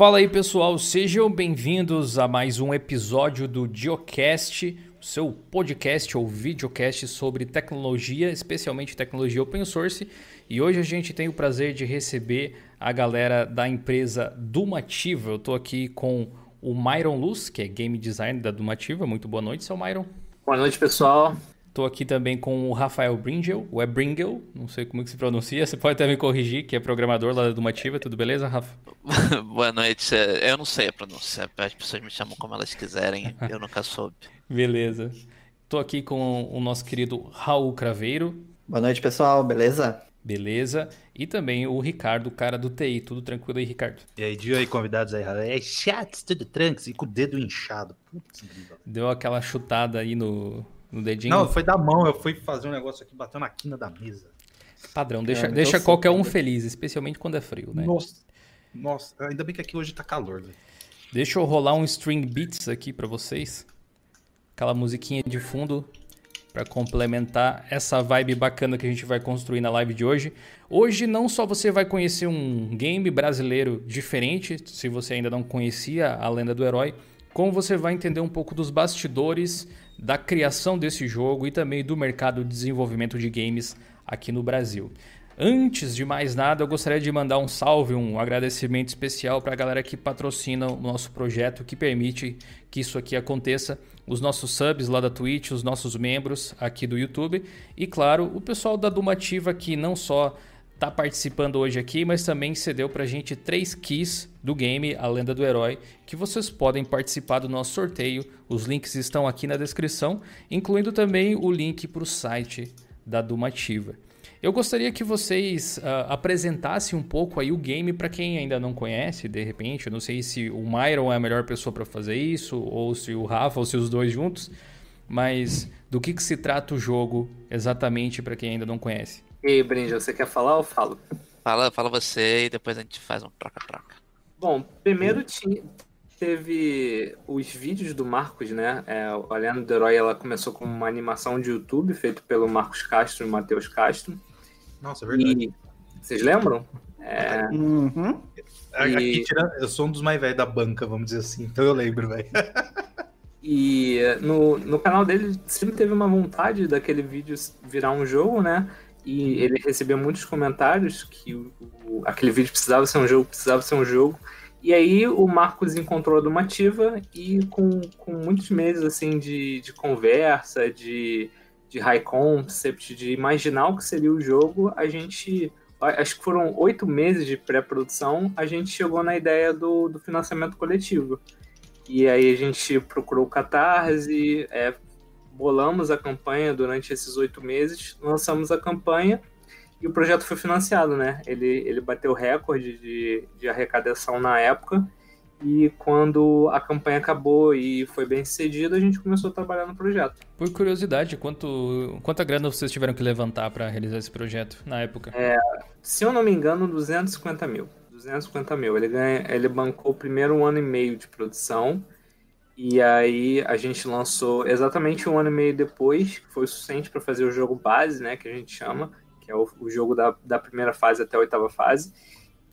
Fala aí pessoal, sejam bem-vindos a mais um episódio do Geocast, o seu podcast ou videocast sobre tecnologia, especialmente tecnologia open source. E hoje a gente tem o prazer de receber a galera da empresa Dumativa. Eu estou aqui com o Myron Luz, que é game designer da Dumativa. Muito boa noite, seu Myron. Boa noite, pessoal. Estou aqui também com o Rafael Bringel, o é Bringel, não sei como que se pronuncia, você pode até me corrigir, que é programador lá da Dumativa, tudo beleza, Rafa? Boa noite, eu não sei a pronúncia, as pessoas me chamam como elas quiserem, eu nunca soube. Beleza. Estou aqui com o nosso querido Raul Craveiro. Boa noite, pessoal, beleza? Beleza. E também o Ricardo, cara do TI. Tudo tranquilo aí, Ricardo? E aí, dia aí, convidados aí. É chato, tudo tranks e com o dedo inchado. Putz, Deu aquela chutada aí no, no dedinho? Não, foi da mão. Eu fui fazer um negócio aqui, bateu na quina da mesa. Padrão, deixa, é, deixa qualquer um feliz, especialmente quando é frio, né? Nossa, nossa, ainda bem que aqui hoje tá calor, velho. Deixa eu rolar um string beats aqui para vocês. Aquela musiquinha de fundo para complementar essa vibe bacana que a gente vai construir na live de hoje. Hoje não só você vai conhecer um game brasileiro diferente, se você ainda não conhecia a Lenda do Herói, como você vai entender um pouco dos bastidores da criação desse jogo e também do mercado de desenvolvimento de games aqui no Brasil. Antes de mais nada, eu gostaria de mandar um salve, um agradecimento especial para a galera que patrocina o nosso projeto, que permite que isso aqui aconteça. Os nossos subs lá da Twitch, os nossos membros aqui do YouTube e, claro, o pessoal da Dumativa que não só está participando hoje aqui, mas também cedeu para a gente três keys do game A Lenda do Herói, que vocês podem participar do nosso sorteio. Os links estão aqui na descrição, incluindo também o link para o site da Dumativa. Eu gostaria que vocês uh, apresentassem um pouco aí o game para quem ainda não conhece, de repente. Eu não sei se o Myron é a melhor pessoa para fazer isso, ou se o Rafa, ou se os dois juntos. Mas do que, que se trata o jogo exatamente para quem ainda não conhece? E aí, Brinja, você quer falar ou falo? Fala, fala você e depois a gente faz um troca-troca. Bom, primeiro tinha, teve os vídeos do Marcos, né? É, a Lenda do Herói ela começou com uma animação de YouTube feito pelo Marcos Castro e Matheus Castro. Nossa, é verdade. E, vocês lembram? É... Uhum. E... eu sou um dos mais velhos da banca, vamos dizer assim, então eu lembro, velho. E no, no canal dele sempre teve uma vontade daquele vídeo virar um jogo, né? E ele recebia muitos comentários que o, o, aquele vídeo precisava ser um jogo, precisava ser um jogo. E aí o Marcos encontrou a Dumativa e com, com muitos meses assim de, de conversa, de de high concept, de imaginar o que seria o jogo, a gente, acho que foram oito meses de pré-produção, a gente chegou na ideia do, do financiamento coletivo. E aí a gente procurou o Catarse, é, bolamos a campanha durante esses oito meses, lançamos a campanha e o projeto foi financiado, né? Ele, ele bateu recorde de, de arrecadação na época e quando a campanha acabou e foi bem sucedida, a gente começou a trabalhar no projeto. Por curiosidade, quanto, quanta grana vocês tiveram que levantar para realizar esse projeto na época? É, se eu não me engano, 250 mil. 250 mil. Ele, ganha, ele bancou o primeiro ano e meio de produção. E aí a gente lançou exatamente um ano e meio depois, que foi o suficiente para fazer o jogo base, né? Que a gente chama, que é o, o jogo da, da primeira fase até a oitava fase.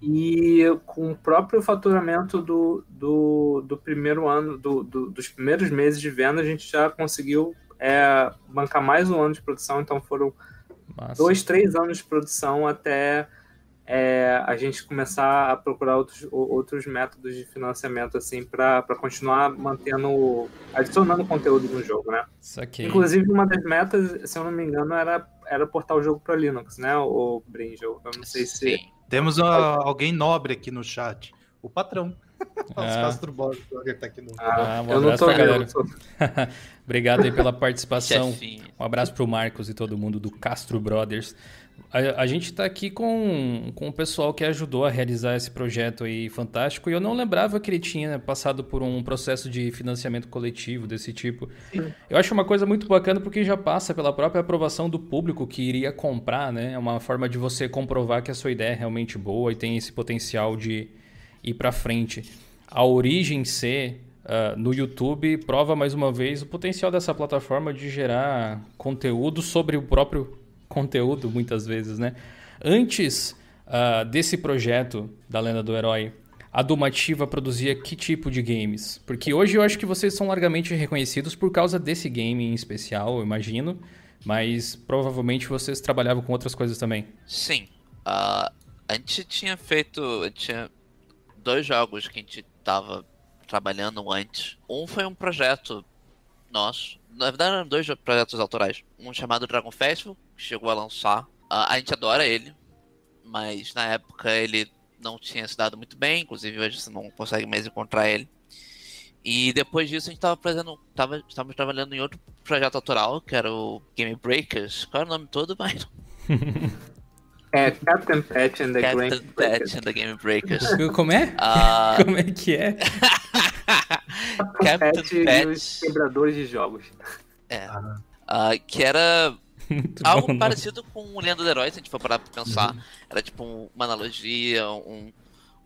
E com o próprio faturamento do, do, do primeiro ano, do, do, dos primeiros meses de venda, a gente já conseguiu é, bancar mais um ano de produção. Então foram Massa. dois, três anos de produção até é, a gente começar a procurar outros, outros métodos de financiamento assim para continuar mantendo, adicionando conteúdo no jogo, né? Inclusive, uma das metas, se eu não me engano, era, era portar o jogo para Linux, né? O Bringel. Eu não sei se. Sim. Temos alguém nobre aqui no chat. O patrão. Os Castro Brothers tá aqui no. Ah, um eu não tô galera. Obrigado aí pela participação. Um abraço pro Marcos e todo mundo do Castro Brothers. A, a gente está aqui com, com o pessoal que ajudou a realizar esse projeto aí fantástico e eu não lembrava que ele tinha passado por um processo de financiamento coletivo desse tipo. Sim. Eu acho uma coisa muito bacana porque já passa pela própria aprovação do público que iria comprar, né? É uma forma de você comprovar que a sua ideia é realmente boa e tem esse potencial de ir para frente. A origem ser uh, no YouTube prova mais uma vez o potencial dessa plataforma de gerar conteúdo sobre o próprio conteúdo muitas vezes, né? Antes uh, desse projeto da Lenda do Herói, a Dumativa produzia que tipo de games? Porque hoje eu acho que vocês são largamente reconhecidos por causa desse game em especial, eu imagino. Mas provavelmente vocês trabalhavam com outras coisas também. Sim. Uh, a gente tinha feito. Tinha dois jogos que a gente tava trabalhando antes. Um foi um projeto nosso. Na verdade, eram dois projetos autorais. Um chamado Dragon Festival, que chegou a lançar. Uh, a gente adora ele, mas na época ele não tinha se dado muito bem, inclusive hoje você não consegue mais encontrar ele. E depois disso a gente estava fazendo, tava, estávamos trabalhando em outro projeto autoral, que era o Game Breakers. Qual era o nome todo, mas É Captain Patch and the Captain Game Patch and the Game Breakers. Como é? Ah, Como é que é? Captain Patch e os quebradores de jogos. é, ah, que era Muito algo bom, não? parecido com o Lenda do Herói, se a gente for parar pra pensar. Uhum. Era tipo um- uma analogia, um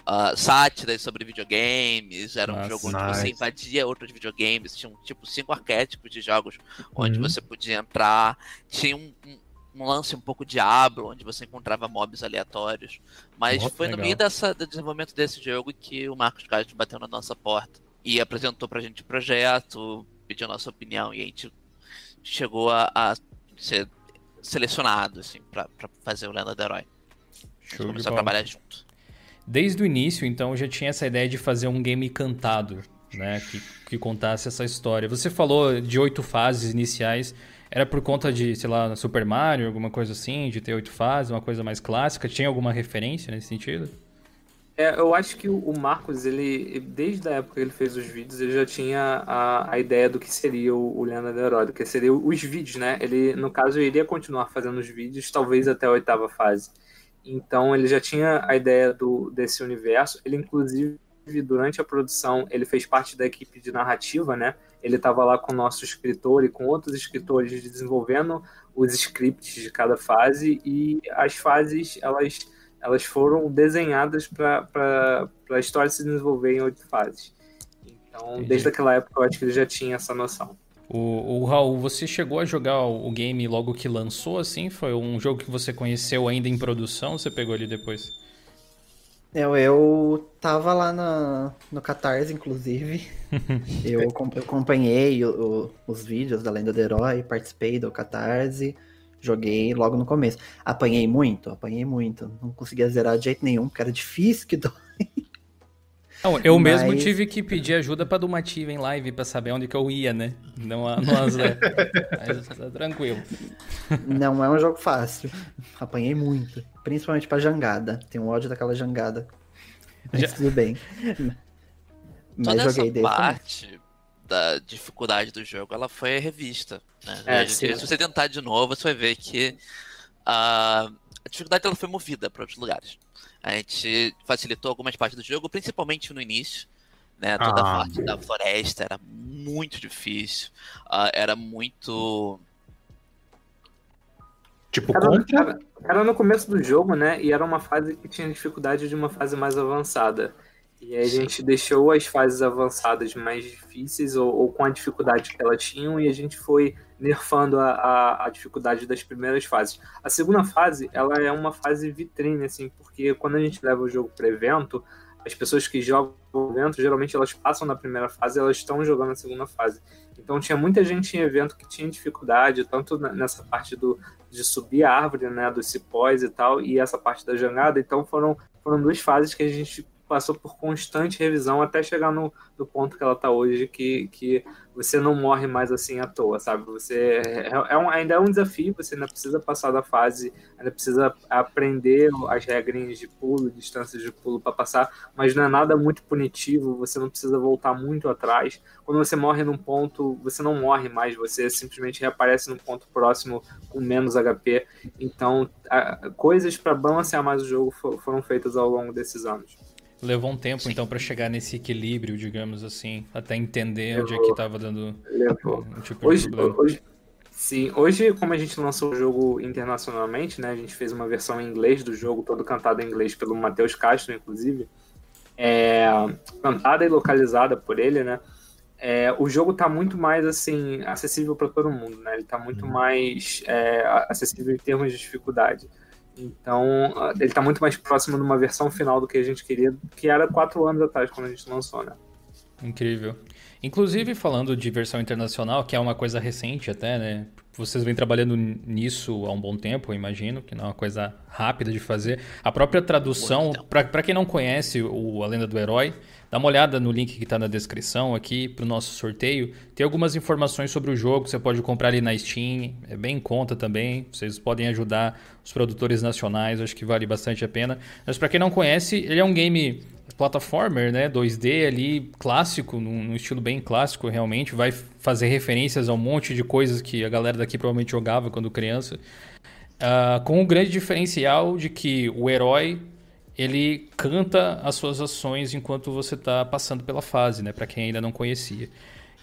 uh, sátiras sobre videogames. Era um Nossa, jogo onde você nice. invadia outros videogames. Tinham tipo cinco arquétipos de jogos onde Uhum. você podia entrar. Tinha um, um- um lance um pouco Diablo, onde você encontrava mobs aleatórios. Mas foi no legal. meio dessa, do desenvolvimento desse jogo que o Marcos Castro bateu na nossa porta e apresentou pra gente o projeto, pediu a nossa opinião e a gente chegou a, a ser selecionado assim, pra, pra fazer o Lenda do Herói. A gente Show começou a trabalhar junto. Desde o início, então, já tinha essa ideia de fazer um game cantado, né? Que, que contasse essa história. Você falou de oito fases iniciais. Era por conta de, sei lá, Super Mario, alguma coisa assim, de ter oito fases, uma coisa mais clássica? Tinha alguma referência nesse sentido? É, eu acho que o Marcos, ele, desde a época que ele fez os vídeos, ele já tinha a, a ideia do que seria o, o do Herói, que seria os vídeos, né? Ele, no caso, iria continuar fazendo os vídeos, talvez até a oitava fase. Então, ele já tinha a ideia do, desse universo. Ele, inclusive, durante a produção, ele fez parte da equipe de narrativa, né? Ele estava lá com o nosso escritor e com outros escritores desenvolvendo os scripts de cada fase e as fases, elas elas foram desenhadas para a história se desenvolver em oito fases. Então, Entendi. desde aquela época, eu acho que ele já tinha essa noção. O, o Raul, você chegou a jogar o game logo que lançou, assim? Foi um jogo que você conheceu ainda em produção ou você pegou ele depois? Eu, eu tava lá na, no Catarse, inclusive. eu, eu acompanhei o- o- os vídeos da Lenda do Herói, participei do Catarse, joguei logo no começo. Apanhei muito, apanhei muito. Não conseguia zerar de jeito nenhum, porque era difícil que dói. Não, eu mesmo Mas- tive que pedir ajuda pra Dumativa em live pra saber onde que eu ia, né? Não, a- não as Mas tá tranquilo. Não é um jogo fácil. Apanhei muito. Principalmente pra jangada. Tenho ódio daquela jangada. Mas Já- tudo bem. Mas Toda essa joguei começo. parte da dificuldade do jogo, ela foi revista. Né? É, A se você tentar de novo, você vai ver que a, a dificuldade ela foi movida para outros lugares. A gente facilitou algumas partes do jogo, principalmente no início. Né? Toda a Ah. parte da floresta era muito difícil. ah, era muito. Tipo, Era, contra? era- era no começo do jogo, né? E era uma fase que tinha dificuldade de uma fase mais avançada. E aí a gente deixou as fases avançadas mais difíceis ou, ou com a dificuldade que elas tinham e a gente foi nerfando a, a, a dificuldade das primeiras fases. A segunda fase, ela é uma fase vitrine, assim, porque quando a gente leva o jogo para evento, as pessoas que jogam o evento, geralmente elas passam na primeira fase elas estão jogando a segunda fase. Então tinha muita gente em evento que tinha dificuldade, tanto nessa parte do, de subir a árvore, né, dos cipós e tal, e essa parte da jangada. Então foram, foram duas fases que a gente passou por constante revisão até chegar no, no ponto que ela está hoje, que, que você não morre mais assim à toa, sabe? Você é, é um, ainda é um desafio, você ainda precisa passar da fase, ainda precisa aprender as regrinhas de pulo, distâncias de pulo para passar, mas não é nada muito punitivo, você não precisa voltar muito atrás. Quando você morre num ponto, você não morre mais, você simplesmente reaparece num ponto próximo com menos HP. Então, a- coisas para balancear mais o jogo fo- foram feitas ao longo desses anos. Levou um tempo, então, pra chegar nesse equilíbrio, digamos assim, até entender onde é que tava dando Levou. um tipo de Hoje, problema. hoje, sim, hoje, como a gente lançou o jogo internacionalmente, né? A gente fez uma versão em inglês do jogo, todo cantado em inglês pelo Matheus Castro, inclusive. É, cantada e localizada por ele, né? É, o jogo tá muito mais assim acessível para todo mundo, né? Ele tá muito mais é, acessível em termos de dificuldade. Então, ah, ele tá muito mais próximo de uma versão final do que a gente queria, que era quatro anos atrás, quando a gente lançou, né? Incrível. Inclusive, falando de versão internacional, que é uma coisa recente até, né? Vocês vêm trabalhando nisso há um bom tempo, eu imagino, que não é uma coisa rápida de fazer. A própria tradução, para quem não conhece o A Lenda do Herói, dá uma olhada no link que está na descrição aqui para o nosso sorteio. Tem algumas informações sobre o jogo, você pode comprar ali na Steam, é bem em conta também. Vocês podem ajudar os produtores nacionais, acho que vale bastante a pena. Mas para quem não conhece, ele é um game plataformer, né? 2D ali, clássico, num, num, estilo bem clássico realmente. Vai fazer referências a um monte de coisas que a galera daqui provavelmente jogava quando criança. Uh, com o um grande diferencial de que o herói ele canta as suas ações enquanto você está passando pela fase, né? Para quem ainda não conhecia.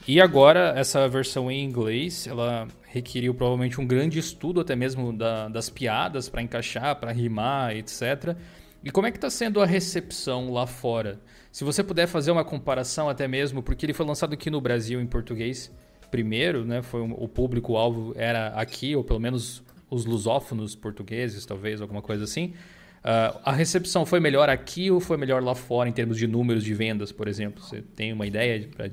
E agora, essa versão em inglês, ela requeriu provavelmente um grande estudo até mesmo da, das piadas para encaixar, para rimar, etc. E como é que está sendo a recepção lá fora? Se você puder fazer uma comparação até mesmo, porque ele foi lançado aqui no Brasil em português primeiro, né? Foi o público-alvo era aqui, ou pelo menos os lusófonos portugueses, talvez, alguma coisa assim. Uh, a recepção foi melhor aqui ou foi melhor lá fora em termos de números de vendas, por exemplo? Você tem uma ideia para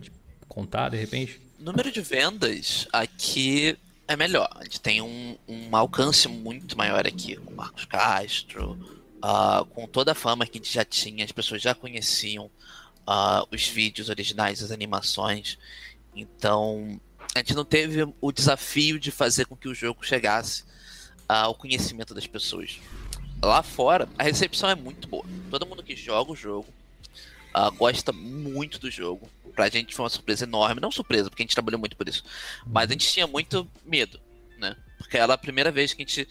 contar de repente? Número de vendas aqui é melhor. A gente tem um, um alcance muito maior aqui, com Marcos Castro, uh, com toda a fama que a gente já tinha, as pessoas já conheciam uh, os vídeos originais, as animações. Então, a gente não teve o desafio de fazer com que o jogo chegasse ao conhecimento das pessoas. Lá fora, a recepção é muito boa. Todo mundo que joga o jogo uh, gosta muito do jogo. Pra gente foi uma surpresa enorme. Não surpresa, porque a gente trabalhou muito por isso. Mas a gente tinha muito medo, né? Porque era a primeira vez que a gente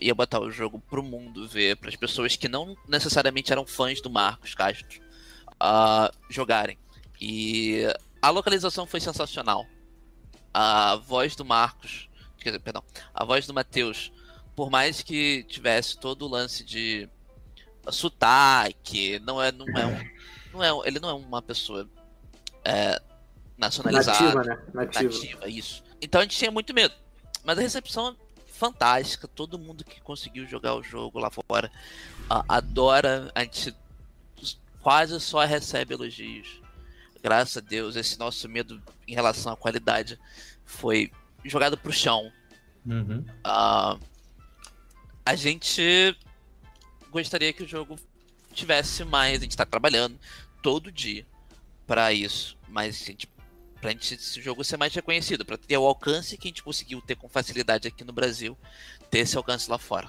ia botar o jogo pro mundo ver, para as pessoas que não necessariamente eram fãs do Marcos Castro uh, jogarem. E a localização foi sensacional. A voz do Marcos, dizer, perdão, a voz do Matheus, por mais que tivesse todo o lance de sotaque, não é, não é, um, não é ele não é uma pessoa é, nacionalizada, nativa, né? Nativa. nativa, isso. Então a gente tinha muito medo. Mas a recepção fantástica. Todo mundo que conseguiu jogar o jogo lá fora uh, adora. A gente quase só recebe elogios. Graças a Deus, esse nosso medo em relação à qualidade foi jogado pro chão. Uhum. Uh, a gente gostaria que o jogo tivesse mais. A gente está trabalhando todo dia para isso, mas a gente pra gente esse jogo ser mais reconhecido, para ter o alcance que a gente conseguiu ter com facilidade aqui no Brasil, ter esse alcance lá fora.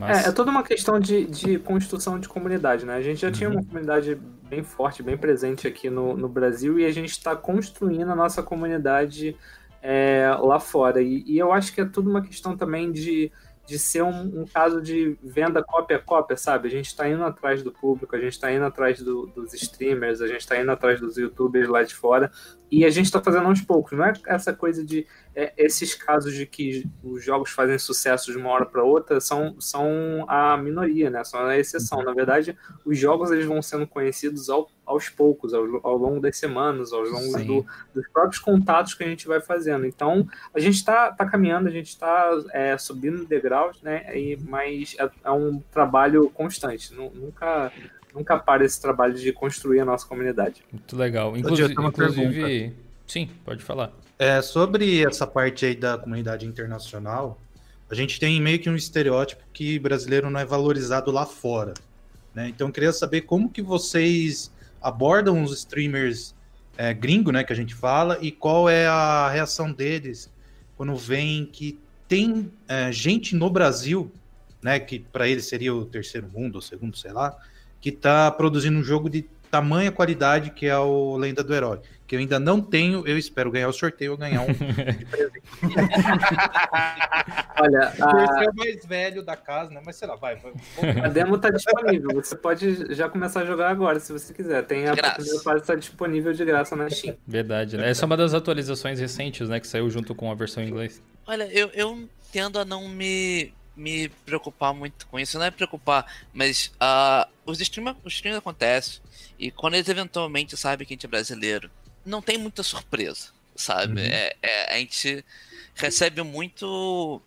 É, é, toda uma questão de, de construção de comunidade, né? A gente já uhum. tinha uma comunidade bem forte, bem presente aqui no, no Brasil e a gente está construindo a nossa comunidade é, lá fora. E, e, eu acho que é tudo uma questão também de de ser um, um, caso de venda cópia a cópia, sabe? A gente está indo atrás do público, a gente está indo atrás do, dos streamers, a gente está indo atrás dos youtubers lá de fora e a gente está fazendo aos poucos. Não é essa coisa de é, esses casos de que os jogos fazem sucesso de uma hora para outra são, são a minoria, né? São a exceção. Na verdade, os jogos eles vão sendo conhecidos ao, aos poucos, ao, ao longo das semanas, ao longo do, dos próprios contatos que a gente vai fazendo. Então, a gente está tá caminhando, a gente está é, subindo né? E, mas é, é um trabalho constante. Nunca nunca para esse trabalho de construir a nossa comunidade. Muito legal. Inclusive, inclusive sim, pode falar. É, sobre essa parte aí da comunidade internacional, a gente tem meio que um estereótipo que brasileiro não é valorizado lá fora. Né? Então eu queria saber como que vocês abordam os streamers é, gringo, né, que a gente fala, e qual é a reação deles quando vem que tem é, gente no Brasil, né, que para eles seria o terceiro mundo, o segundo, sei lá, que está produzindo um jogo de tamanha qualidade que é o Lenda do Herói. Que eu ainda não tenho, eu espero ganhar o sorteio ou ganhar um de presente. Olha, a... é o mais velho da casa, né? Mas sei lá, vai. vai a demo está disponível. Você pode já começar a jogar agora, se você quiser. Tem a primeira fase está disponível de graça na Steam. Verdade, né? Essa é uma das atualizações recentes, né? Que saiu junto com a versão em inglês. Olha, eu, eu tendo a não me me preocupar muito com isso. Não é preocupar, mas uh, os streams os streams acontecem. E quando eles eventualmente sabem que a gente é brasileiro, não tem muita surpresa, sabe? Uhum. É, é, a gente recebe muito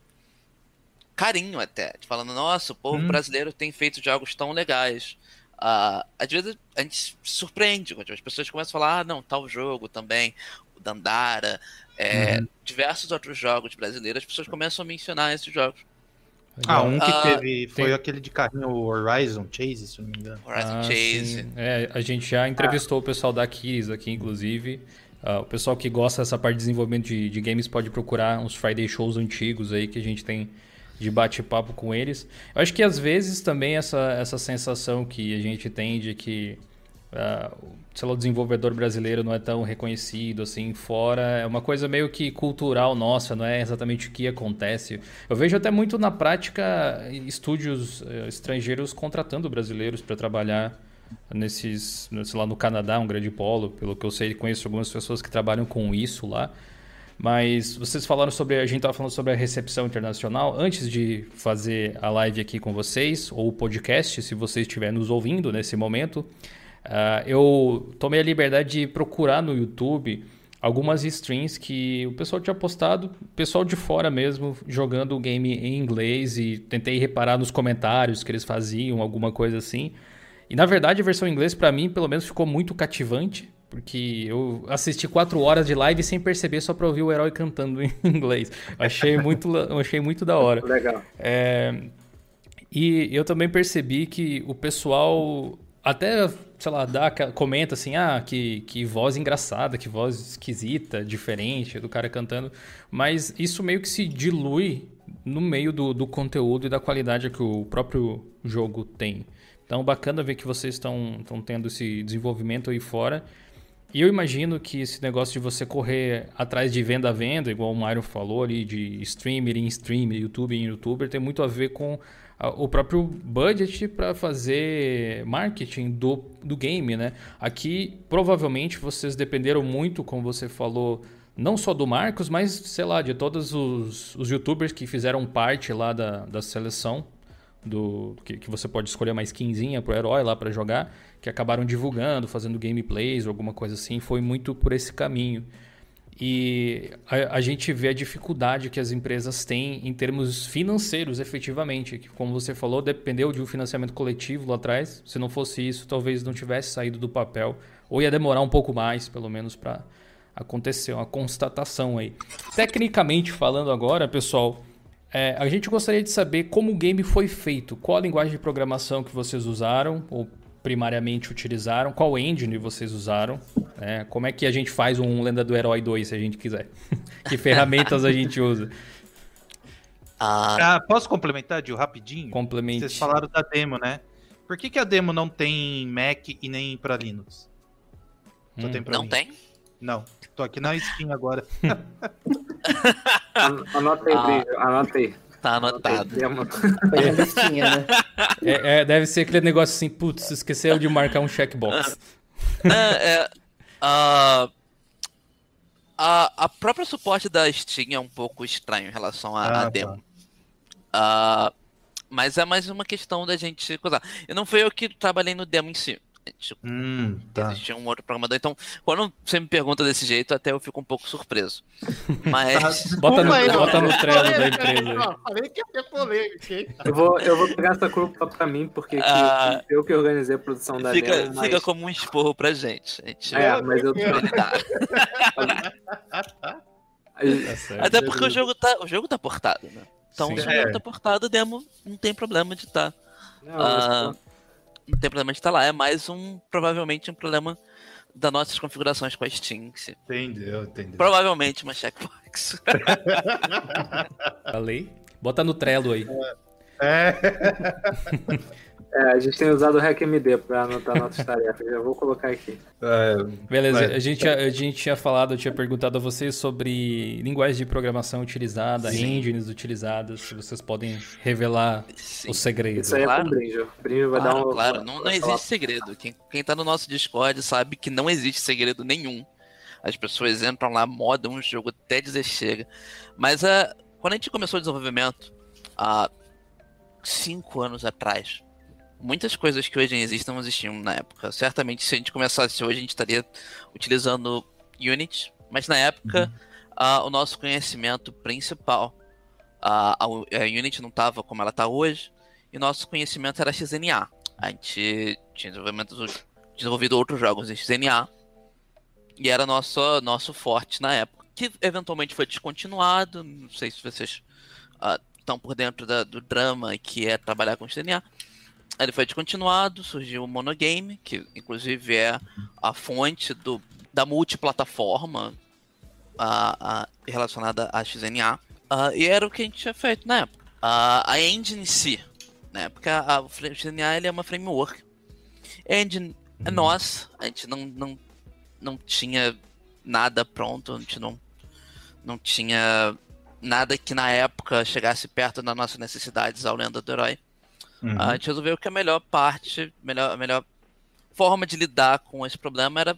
carinho até, falando, nossa, o povo Hum. brasileiro tem feito jogos tão legais. Ah, às vezes a gente se surpreende as pessoas começam a falar, ah, não, tal jogo também, o Dandara, é, Uhum. diversos outros jogos brasileiros, as pessoas começam a mencionar esses jogos. Ah, um que Ah, teve foi tem- aquele de carrinho Horizon Chase, se não me engano. Horizon Ah, Chase. É, a gente já entrevistou o pessoal da Kiris aqui, inclusive. Ah, o pessoal que gosta dessa parte de desenvolvimento de, de games pode procurar uns Friday Shows antigos aí que a gente tem de bate-papo com eles. Eu acho que às vezes também essa, essa sensação que a gente tem de que ah, sei lá, o desenvolvedor brasileiro não é tão reconhecido assim fora, é uma coisa meio que cultural nossa, não é exatamente o que acontece. Eu vejo até muito na prática estúdios eh, estrangeiros contratando brasileiros para trabalhar nesses, sei lá, no Canadá, um grande polo, pelo que eu sei, conheço algumas pessoas que trabalham com isso lá. Mas vocês falaram sobre, a gente estava falando sobre a recepção internacional. Antes de fazer a live aqui com vocês, ou o podcast, se você estiver nos ouvindo nesse momento, ah, eu tomei a liberdade de procurar no YouTube algumas streams que o pessoal tinha postado, pessoal de fora mesmo, jogando o game em inglês e tentei reparar nos comentários que eles faziam, alguma coisa assim. E na verdade a versão em inglês para mim pelo menos ficou muito cativante, porque eu assisti quatro horas de live sem perceber só para ouvir o herói cantando em inglês. Achei muito, achei muito da hora. Legal. É, e eu também percebi que o pessoal até, sei lá, dá, comenta assim, ah, que, que voz engraçada, que voz esquisita, diferente do cara cantando. Mas isso meio que se dilui no meio do, do conteúdo e da qualidade que o próprio jogo tem. Então, bacana ver que vocês estão tendo esse desenvolvimento aí fora. E eu imagino que esse negócio de você correr atrás de venda a venda, igual o Mário falou ali, de streamer em streamer, youtuber em youtuber, tem muito a ver com o próprio budget para fazer marketing do, do game, né? Aqui, provavelmente, vocês dependeram muito, como você falou, não só do Marcos, mas, sei lá, de todos os, os youtubers que fizeram parte lá da, da seleção do que, que você pode escolher uma skinzinha pro herói lá para jogar, que acabaram divulgando, fazendo gameplays ou alguma coisa assim, foi muito por esse caminho. E a, a gente vê a dificuldade que as empresas têm em termos financeiros, efetivamente. Que, como você falou, dependeu de um financiamento coletivo lá atrás. Se não fosse isso, talvez não tivesse saído do papel. Ou ia demorar um pouco mais, pelo menos, para acontecer uma constatação aí. Tecnicamente falando agora, pessoal, é, a gente gostaria de saber como o game foi feito. Qual a linguagem de programação que vocês usaram, ou primariamente utilizaram, qual engine vocês usaram, né? como é que a gente faz um Lenda do Herói 2 se a gente quiser. que ferramentas a gente usa. Ah, Ah, posso complementar, Gil, rapidinho? Complemente. Vocês falaram da demo, né? Por que, que a demo não tem Mac e nem pra Linux? Só Hum. tem pra não mim. tem? Não. Tô aqui na Steam agora. An- Anota aí, Ah. Anota aí. Tá anotado. Demo. Foi na listinha, né? É, é, deve ser aquele negócio assim, putz, esqueceu de marcar um checkbox. É, é, a, a, a própria suporte da Steam é um pouco estranho em relação à Ah, tá. demo. Ah, mas é mais uma questão da gente coisar. E não foi eu que trabalhei no demo em si. Gente Hum, tá. Existia um outro programador. Então, quando você me pergunta desse jeito, até eu fico um pouco surpreso. Mas. Bota no, aí, bota no não. trelo da Polêmica, empresa. Falei que ia ter polêmica, hein? Eu vou, eu vou pegar essa culpa pra mim, porque que- Ah. eu que organizei a produção da Fica, mas... fica como um esporro pra gente. A gente É, mas eu. Tá certo. Até porque o jogo tá, o jogo tá portado, né? Então, Sim. se o É. jogo tá portado, o demo não tem problema de estar. Não, mas- Ah, não tem problema de estar lá. É mais um, provavelmente, um problema das nossas configurações com a Steam. Entendeu, entendeu. Provavelmente uma checkbox. Falei. Bota no Trello aí. É. É, a gente tem usado o RecMD pra anotar nossas tarefas. Já vou colocar aqui. é, Beleza, Vai. a gente, a, gente tinha falado, eu tinha perguntado a vocês sobre linguagem de programação utilizada, Sim. engines utilizadas, se vocês podem revelar Sim. os segredos. Isso aí é Claro. com o Brinjo. O Brinjo vai Claro, dar um. claro. Não, não existe segredo. Quem, quem tá no nosso Discord sabe que não existe segredo nenhum. As pessoas entram lá, modam o jogo até dizer chega. Mas ah, quando a gente começou o desenvolvimento, há cinco anos atrás, muitas coisas que hoje existem não existiam na época. Certamente, se a gente começasse hoje, a gente estaria utilizando Unity. Mas na época, ah, o nosso conhecimento principal a, a, Unity não estava como ela está hoje, e nosso conhecimento era XNA. A gente tinha desenvolvido outros jogos em XNA, e era nosso, nosso forte na época. Que eventualmente foi descontinuado, não sei se vocês uh, estão por dentro da, do drama que é trabalhar com XNA. Ele foi descontinuado, surgiu o Monogame, que inclusive é a fonte do, da multiplataforma a, a, relacionada a XNA. Uh, e era o que a gente tinha feito na época. Uh, a engine em si, né? Porque a, a XNA ele é uma framework. A engine é uhum. nossa, a gente não, não, não tinha nada pronto, a gente não, não tinha nada que na época chegasse perto das nossas necessidades ao Lenda do Herói. Uhum. A gente resolveu que a melhor parte, melhor, a melhor forma de lidar com esse problema era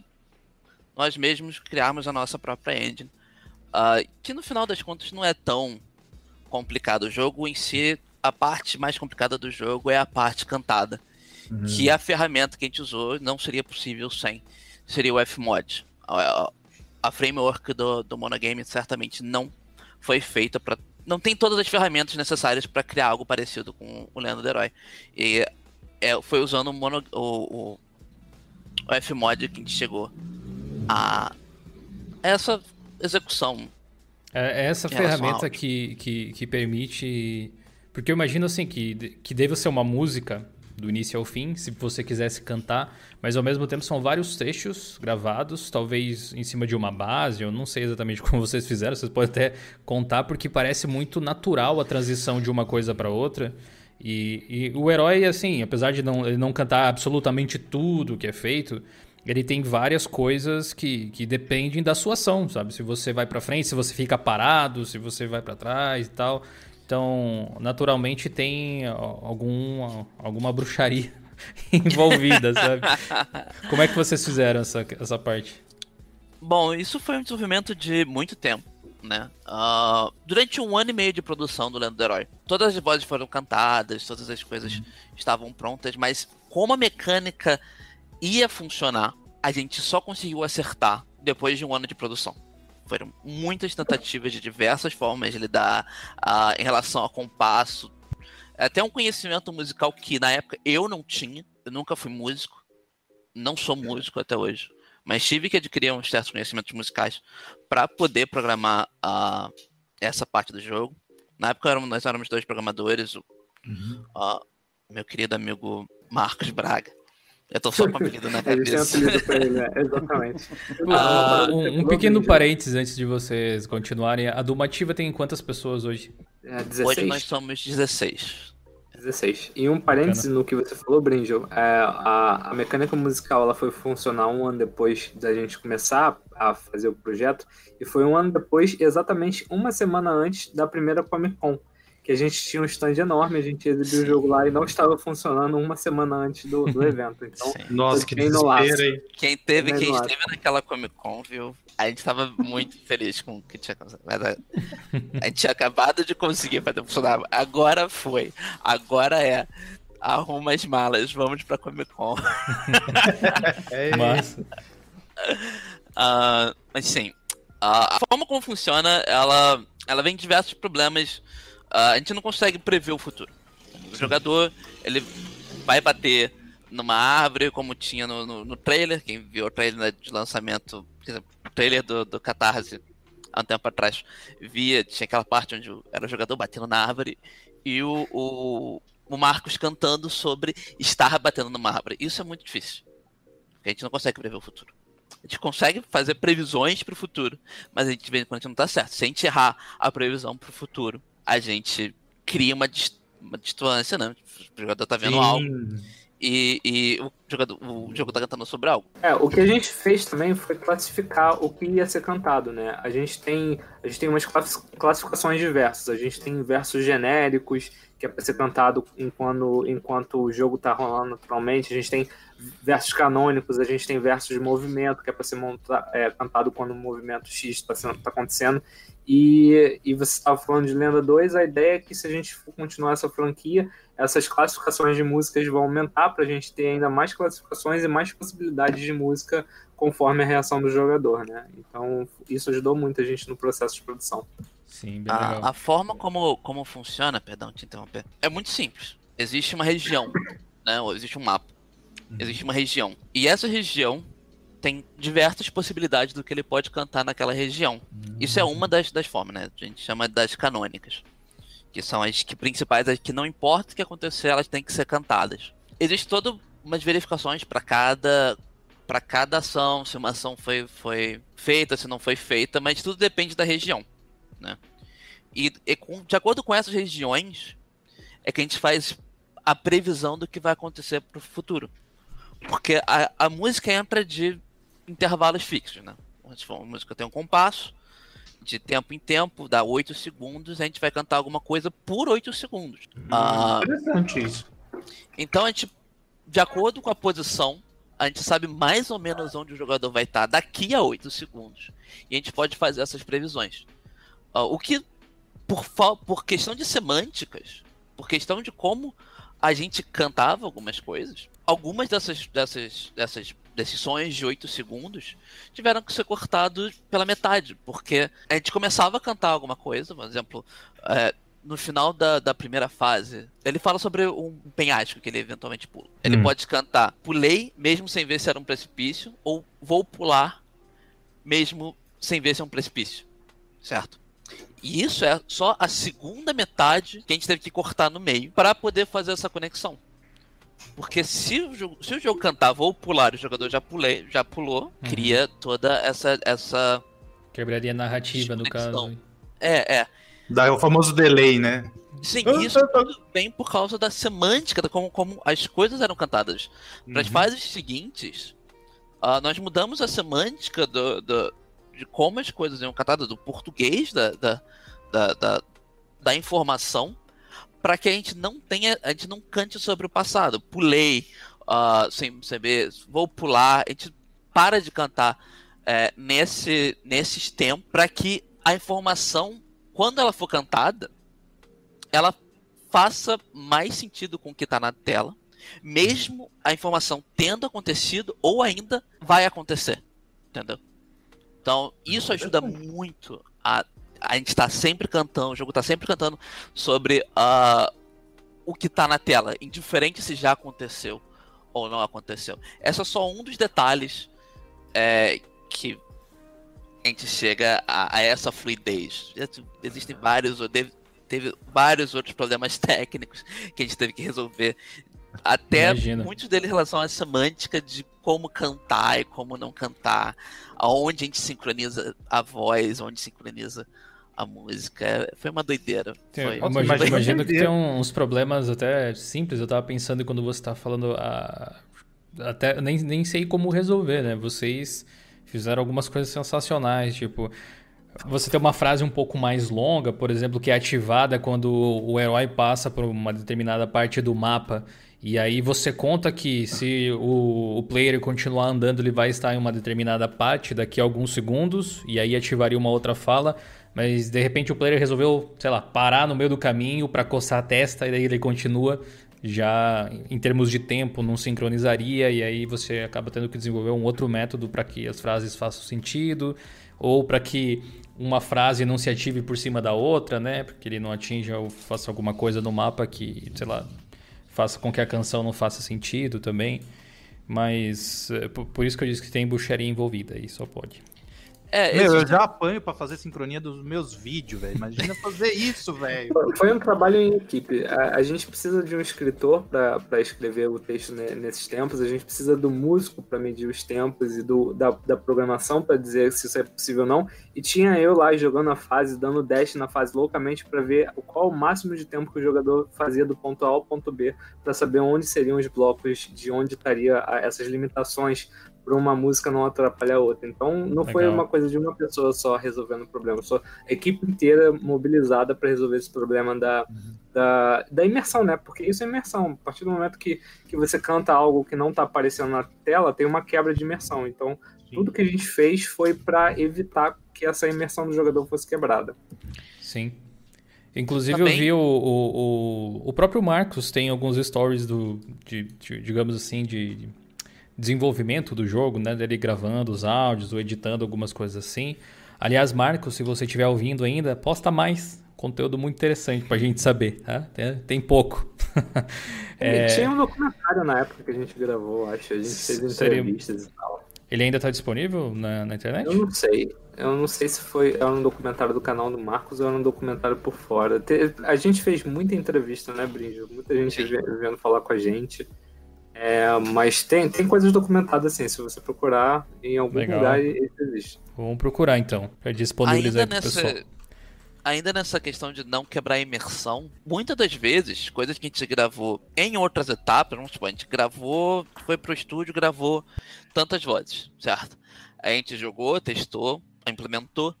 nós mesmos criarmos a nossa própria engine. Uh, que no final das contas não é tão complicado. O jogo em si, a parte mais complicada do jogo é a parte cantada. Uhum. Que a ferramenta que a gente usou não seria possível sem. Seria o Fmod. A, a framework do, do Monogame certamente não foi feita para não tem todas as ferramentas necessárias para criar algo parecido com o Lenda do Herói. E é, foi usando o, mono, o, o, o Fmod que a gente chegou a essa execução. É, é essa ferramenta que, que, que permite. Porque eu imagino assim que, que deve ser uma música do início ao fim, se você quisesse cantar, mas ao mesmo tempo são vários trechos gravados, talvez em cima de uma base, eu não sei exatamente como vocês fizeram, vocês podem até contar, porque parece muito natural a transição de uma coisa para outra. E, e, o herói, assim, apesar de não, ele não cantar absolutamente tudo que é feito, ele tem várias coisas que, que dependem da sua ação, sabe? Se você vai para frente, se você fica parado, se você vai para trás e tal. Então, naturalmente tem algum, alguma bruxaria envolvida, sabe? Como é que vocês fizeram essa, essa parte? Bom, isso foi um desenvolvimento de muito tempo, né? Uh, durante um ano e meio de produção do Lendo do Herói, todas as vozes foram cantadas, todas as coisas uhum. estavam prontas, mas como a mecânica ia funcionar, a gente só conseguiu acertar depois de um ano de produção. Foram muitas tentativas de diversas formas de lidar uh, em relação ao compasso. Até um conhecimento musical que na época eu não tinha. Eu nunca fui músico. Não sou músico até hoje. Mas tive que adquirir uns certos conhecimentos musicais para poder programar uh, essa parte do jogo. Na época nós éramos dois programadores. O, uhum. uh, meu querido amigo Marcos Braga eu tô só com apelido na cabeça. Ele tem ele, é, exatamente. Ah, um, um pequeno parênteses antes de vocês continuarem. A Dumativa tem quantas pessoas hoje? É, 16. Hoje nós somos 16. 16. E um parênteses no que você falou, Brinjo, é, a, a mecânica musical ela foi funcionar um ano depois da gente começar a fazer o projeto, e foi um ano depois, exatamente uma semana antes da primeira Comic Con que a gente tinha um stand enorme, a gente exibiu o jogo lá e não estava funcionando uma semana antes do, do evento. Então, Nossa, que desespero, hein? Quem teve, quem esteve naquela Comic Con, viu? A gente estava muito feliz com o que tinha acontecido. A, a gente tinha acabado de conseguir fazer funcionar. Agora foi. Agora é. Arruma as malas, vamos pra Comic Con. é Massa. Uh, mas sim, a forma como funciona, ela, ela vem de diversos problemas a gente não consegue prever o futuro. O jogador, ele vai bater numa árvore, como tinha no, no, no trailer. Quem viu o trailer de lançamento, o trailer do, do Catarse há um tempo atrás, via, tinha aquela parte onde era o jogador batendo na árvore e o, o, o Marcos cantando sobre estar batendo numa árvore. Isso é muito difícil. A gente não consegue prever o futuro. A gente consegue fazer previsões para o futuro, mas a gente vê quando a gente não está certo. Se a gente errar a previsão para o futuro, a gente cria uma, dist uma distância, né? O jogador tá vendo Sim. algo. E, e, o, jogador, o jogo tá cantando sobre algo. É, o que a gente fez também foi classificar o que ia ser cantado, né? A gente tem, a gente tem umas classificações diversas. A gente tem versos genéricos, que é para ser cantado enquanto, enquanto o jogo tá rolando naturalmente. A gente tem versos canônicos, a gente tem versos de movimento, que é para ser monta, é, cantado quando o movimento X está tá acontecendo. E, e você estava falando de Lenda 2, a ideia é que se a gente for continuar essa franquia, essas classificações de músicas vão aumentar para a gente ter ainda mais classificações e mais possibilidades de música conforme a reação do jogador, né? Então, isso ajudou muito a gente no processo de produção. Sim, bem legal. A, a forma como, como funciona, perdão, te interromper, é muito simples. Existe uma região, né? ou Existe um mapa. Existe uma região. E essa região tem diversas possibilidades do que ele pode cantar naquela região. Isso é uma das, das formas, né? A gente chama das canônicas. Que são as que principais, as que não importa o que acontecer, elas têm que ser cantadas. Existe todas umas verificações para cada para cada ação, se uma ação foi, foi feita, se não foi feita, mas tudo depende da região, né? E, e com- de acordo com essas regiões, é que a gente faz a previsão do que vai acontecer pro futuro. Porque a, a música entra de intervalos fixos, né? Se for uma música tem um compasso, de tempo em tempo, dá 8 segundos, a gente vai cantar alguma coisa por 8 segundos. Ah, Interessante isso. então a gente, de acordo com a posição, a gente sabe mais ou menos onde o jogador vai estar daqui a 8 segundos. E a gente pode fazer essas previsões. Ah, o que, por, por questão de semânticas, por questão de como a gente cantava algumas coisas, algumas dessas, dessas, dessas decisões de 8 segundos tiveram que ser cortadas pela metade, porque a gente começava a cantar alguma coisa, por exemplo, é, no final da, da primeira fase, ele fala sobre um penhasco que ele eventualmente pula. Ele Hum. pode cantar pulei, mesmo sem ver se era um precipício, ou vou pular, mesmo sem ver se é um precipício. Certo? E isso é só a segunda metade que a gente teve que cortar no meio para poder fazer essa conexão. Porque se o jogo, se o jogo cantar vou pular e o jogador já pulei, já pulou, cria toda essa essa Quebraria a narrativa, no caso. é, é. Dá o famoso delay, né? Sim, isso tudo vem por causa da semântica, da como, como as coisas eram cantadas. Para as Uhum. fases seguintes, ah, nós mudamos a semântica do, do- de como as coisas eram cantadas, do português da, da, da, da, da informação, para que a gente não tenha, a gente não cante sobre o passado. Pulei, ah, sem saber, vou pular, a gente para de cantar é, nesse, nesses tempos para que a informação, quando ela for cantada, ela faça mais sentido com o que está na tela, mesmo a informação tendo acontecido ou ainda vai acontecer, entendeu? Então isso ajuda muito a a gente estar sempre cantando, o jogo está sempre cantando sobre ah, o que está na tela, indiferente se já aconteceu ou não aconteceu. Esse é só um dos detalhes é, que a gente chega a, a essa fluidez. Existem vários, teve, teve vários outros problemas técnicos que a gente teve que resolver. Até Imagino. muitos deles em relação à semântica de como cantar e como não cantar, aonde a gente sincroniza a voz, onde sincroniza a música. Foi uma doideira. Foi, imagino, imagina imagino que tem uns problemas até simples. Eu tava pensando quando você tá falando a... até nem, nem sei como resolver, né? Vocês fizeram algumas coisas sensacionais, tipo você tem uma frase um pouco mais longa, por exemplo, que é ativada quando o herói passa por uma determinada parte do mapa. E aí você conta que se o, o player continuar andando, ele vai estar em uma determinada parte daqui a alguns segundos, e aí ativaria uma outra fala. Mas de repente o player resolveu, sei lá, parar no meio do caminho para coçar a testa, e daí ele continua. Já em termos de tempo, não sincronizaria, e aí você acaba tendo que desenvolver um outro método para que as frases façam sentido, ou para que uma frase não se ative por cima da outra, né? Porque ele não atinja ou faça alguma coisa no mapa que, sei lá, faça com que a canção não faça sentido também. Mas é, por, isso que eu disse que tem bucharia envolvida aí, só pode. É, Meu, eu já apanho pra fazer sincronia dos meus vídeos, velho. Imagina fazer isso, velho. Foi um trabalho em equipe. A, a gente precisa de um escritor para escrever o texto ne- nesses tempos, a gente precisa do músico para medir os tempos e do, da, da programação para dizer se isso é possível ou não. E tinha eu lá jogando a fase, dando dash na fase loucamente para ver qual o máximo de tempo que o jogador fazia do ponto A ao ponto B, para saber onde seriam os blocos, de onde estaria essas limitações para uma música não atrapalhar a outra. Então não foi Legal. uma coisa de uma pessoa só resolvendo o problema, só a equipe inteira mobilizada para resolver esse problema da, da, da imersão, né? Porque isso é imersão. A partir do momento que, que você canta algo que não tá aparecendo na tela, tem uma quebra de imersão. Então, tudo que a gente fez foi para evitar que essa imersão do jogador fosse quebrada. Sim. Inclusive Também- eu vi o, o, o, o próprio Marcos tem alguns stories do, de, de- digamos assim, de desenvolvimento do jogo, né? Dele gravando os áudios ou editando algumas coisas assim. Aliás, Marcos, se você estiver ouvindo ainda, posta mais. Conteúdo muito interessante pra gente saber, tá? Tem, tem pouco. É... Tinha um documentário na época que a gente gravou, acho. A gente fez entrevistas Seria... e tal. Ele ainda tá disponível na, na, internet? Eu não sei. Eu não sei se foi era um documentário do canal do Marcos ou era um documentário por fora. A gente fez muita entrevista, né, Brinjo? Muita gente vendo falar com a gente. É, mas tem, tem coisas documentadas assim, se você procurar em algum Legal. lugar, isso existe. Vamos procurar então, para disponibilizar ainda nessa, pessoal. Ainda nessa questão de não quebrar a imersão, muitas das vezes, coisas que a gente gravou em outras etapas, vamos supor, a gente gravou, foi pro estúdio, gravou tantas vozes, certo? A gente jogou, testou, implementou,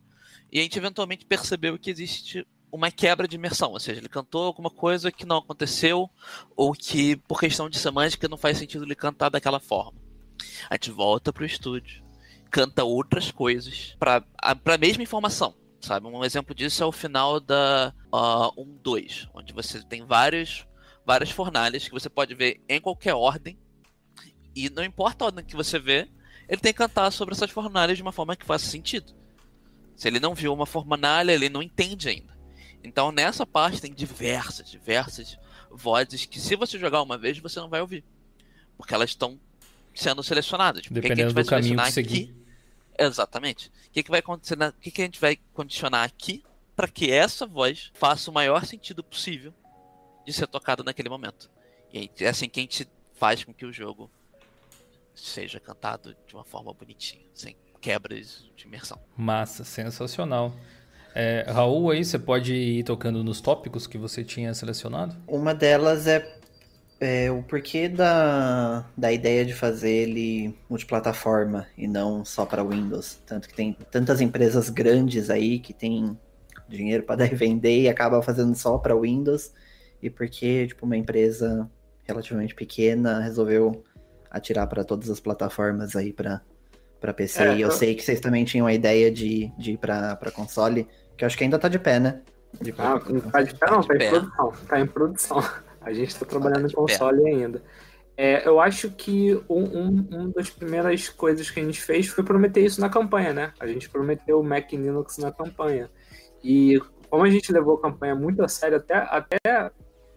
e a gente eventualmente percebeu que existe uma quebra de imersão, ou seja, ele cantou alguma coisa que não aconteceu ou que por questão de semântica não faz sentido ele cantar daquela forma. A gente volta pro estúdio, canta outras coisas para a mesma informação, sabe? Um exemplo disso é o final da uh, 1-2, onde você tem vários, várias fornalhas que você pode ver em qualquer ordem e não importa a ordem que você vê, ele tem que cantar sobre essas fornalhas de uma forma que faça sentido. Se ele não viu uma fornalha, ele não entende ainda. Então nessa parte tem diversas, diversas vozes que se você jogar uma vez você não vai ouvir. Porque elas estão sendo selecionadas. Tipo, Dependendo do caminho que seguir. Aqui? Exatamente. O que, que vai acontecer? Na... O que, que a gente vai condicionar aqui para que essa voz faça o maior sentido possível de ser tocada naquele momento. E é assim que a gente faz com que o jogo seja cantado de uma forma bonitinha, sem quebras de imersão. Massa, sensacional. É, Raul, aí você pode ir tocando nos tópicos que você tinha selecionado? Uma delas é, é, o porquê da, da ideia de fazer ele multiplataforma e não só para Windows. Tanto que tem tantas empresas grandes aí que tem dinheiro para vender e acaba fazendo só para Windows. E porque tipo, uma empresa relativamente pequena resolveu atirar para todas as plataformas aí para PC. É, e eu, eu sei que vocês também tinham a ideia de, de ir para console que eu acho que ainda tá de pé, né? De pé. Ah, não tá de pé não, tá, em produção. Tá em produção. A gente tá trabalhando tá em console pé. ainda. É, eu acho que um, um, um, das primeiras coisas que a gente fez foi prometer isso na campanha, né? A gente prometeu o Mac Linux na campanha. E como a gente levou a campanha muito a sério, até, até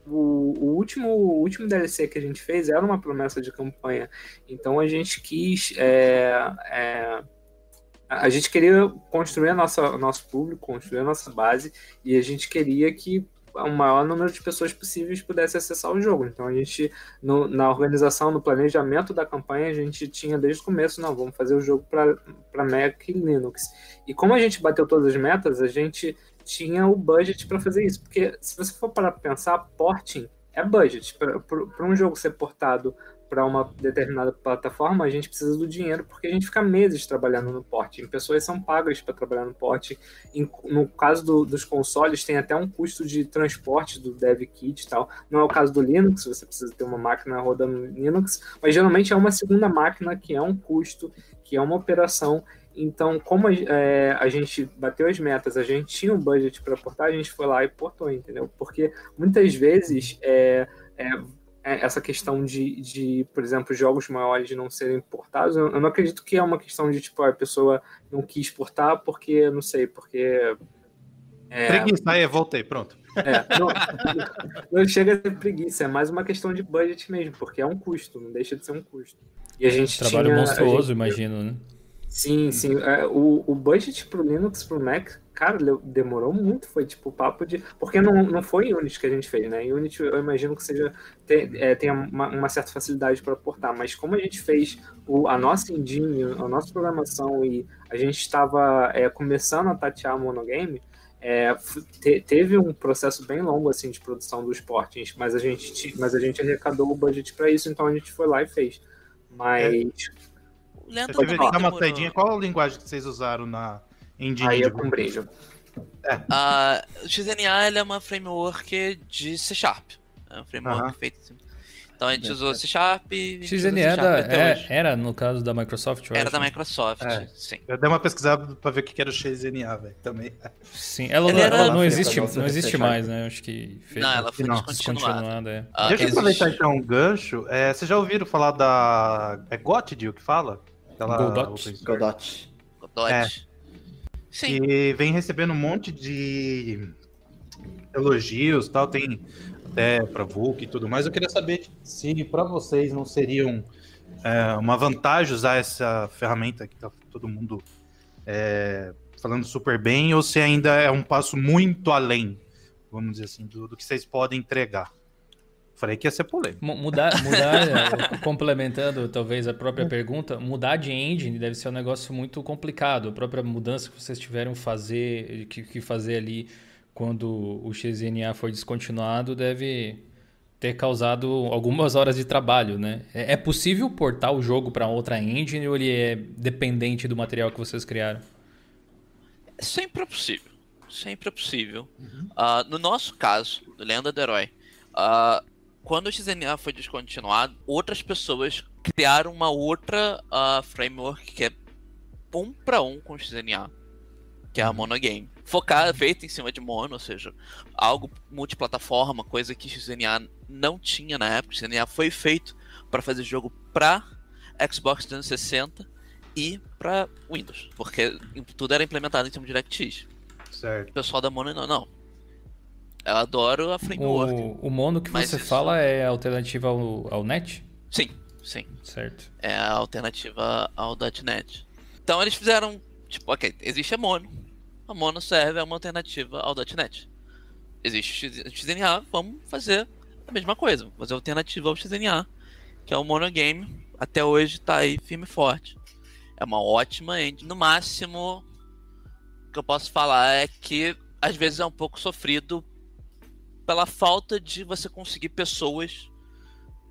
o, o, último, o último DLC que a gente fez era uma promessa de campanha. Então a gente quis é, é, a gente queria construir a nossa, nosso público, construir a nossa base, e a gente queria que o maior número de pessoas possíveis pudesse acessar o jogo. Então a gente, no, na organização, no planejamento da campanha, a gente tinha desde o começo, não, vamos fazer o jogo para Mac e Linux. E como a gente bateu todas as metas, a gente tinha o budget para fazer isso. Porque se você for parar para pensar, porting é budget. Para um jogo ser portado para uma determinada plataforma, a gente precisa do dinheiro porque a gente fica meses trabalhando no porte. Pessoas são pagas para trabalhar no porte. no caso do, dos consoles, tem até um custo de transporte do dev kit e tal. Não é o caso do Linux, você precisa ter uma máquina rodando Linux, mas geralmente é uma segunda máquina que é um custo, que é uma operação. Então, como a, é, a gente bateu as metas, a gente tinha um budget para portar, a gente foi lá e portou, entendeu? Porque muitas vezes é, é essa questão de, de, por exemplo, jogos maiores não serem importados, eu, eu não acredito que é uma questão de, tipo, a pessoa não quis exportar porque, não sei, porque... É, preguiça, aí, voltei, pronto. É, não, não, chega a ser preguiça, é mais uma questão de budget mesmo, porque é um custo, não deixa de ser um custo. E a gente Trabalho tinha, monstruoso, gente, imagino, né? Sim, sim. É, o, o budget pro Linux, pro Mac, cara, demorou muito. Foi tipo papo de. Porque não, não foi Unity que a gente fez, né? Unity eu imagino que seja tem, é, tenha uma, uma, certa facilidade para portar, mas como a gente fez o, a nossa engine, a nossa programação e a gente estava é, começando a tatear monogame, é, te, teve um processo bem longo assim de produção dos portings, mas a gente, mas a gente arrecadou o budget para isso, então a gente foi lá e fez. Mas é. Leandro, eu que dar uma saidinha. Qual a linguagem que vocês usaram na engine? Aí é com Bridge. É. Uh, o XNA é uma framework de C Sharp. É um framework uh -huh. feito assim. Então a gente usou C Sharp. XNA era, era, no caso da Microsoft? Era acho. da Microsoft, é. sim. Eu dei uma pesquisada pra ver o que era o XNA, velho, também. Sim, ela, ela, ela não existe, não existe mais, né? Acho que fez. Não, ela foi descontinuada. É. Ah, Deixa eu aproveitar então um gancho. É, vocês já ouviram falar da. É Gotid o que fala? Aquela... Godot. Godot. Godot. É. Sim. que vem recebendo um monte de elogios tal, tem até para Vulk e tudo mais. Eu queria saber se para vocês não seriam é, uma vantagem usar essa ferramenta que tá todo mundo é, falando super bem, ou se ainda é um passo muito além, vamos dizer assim, do, do que vocês podem entregar. Falei que ia ser polêmico. Mu- Mudar, mudar é, complementando talvez a própria pergunta, mudar de engine deve ser um negócio muito complicado. A própria mudança que vocês tiveram fazer, que, que fazer ali quando o XNA foi descontinuado deve ter causado algumas horas de trabalho, né? É, é possível portar o jogo para outra engine ou ele é dependente do material que vocês criaram? Sempre é possível. Sempre é possível. Ah, no nosso caso, Lenda do Herói, ah, quando o XNA foi descontinuado, outras pessoas criaram uma outra ah, framework que é um para um com o XNA, que é a Monogame. Focada, feita em cima de mono, ou seja, algo multiplataforma, coisa que XNA não tinha na época. O XNA foi feito para fazer jogo para Xbox 360 e para Windows, porque tudo era implementado em cima de DirectX. Certo. O pessoal da Mono não, não. Eu adoro a framework. O, o mono que você isso- fala é a alternativa ao, ao net? Sim, sim. Certo. É a alternativa ao .NET. Então eles fizeram, tipo, ok, existe a Mono. A Mono serve é uma alternativa ao .NET. Existe o XNA, vamos fazer a mesma coisa. Vamos fazer a alternativa ao XNA, que é o Monogame. Até hoje tá aí firme e forte. É uma ótima engine. No máximo, o que eu posso falar é que às vezes é um pouco sofrido pela falta de você conseguir pessoas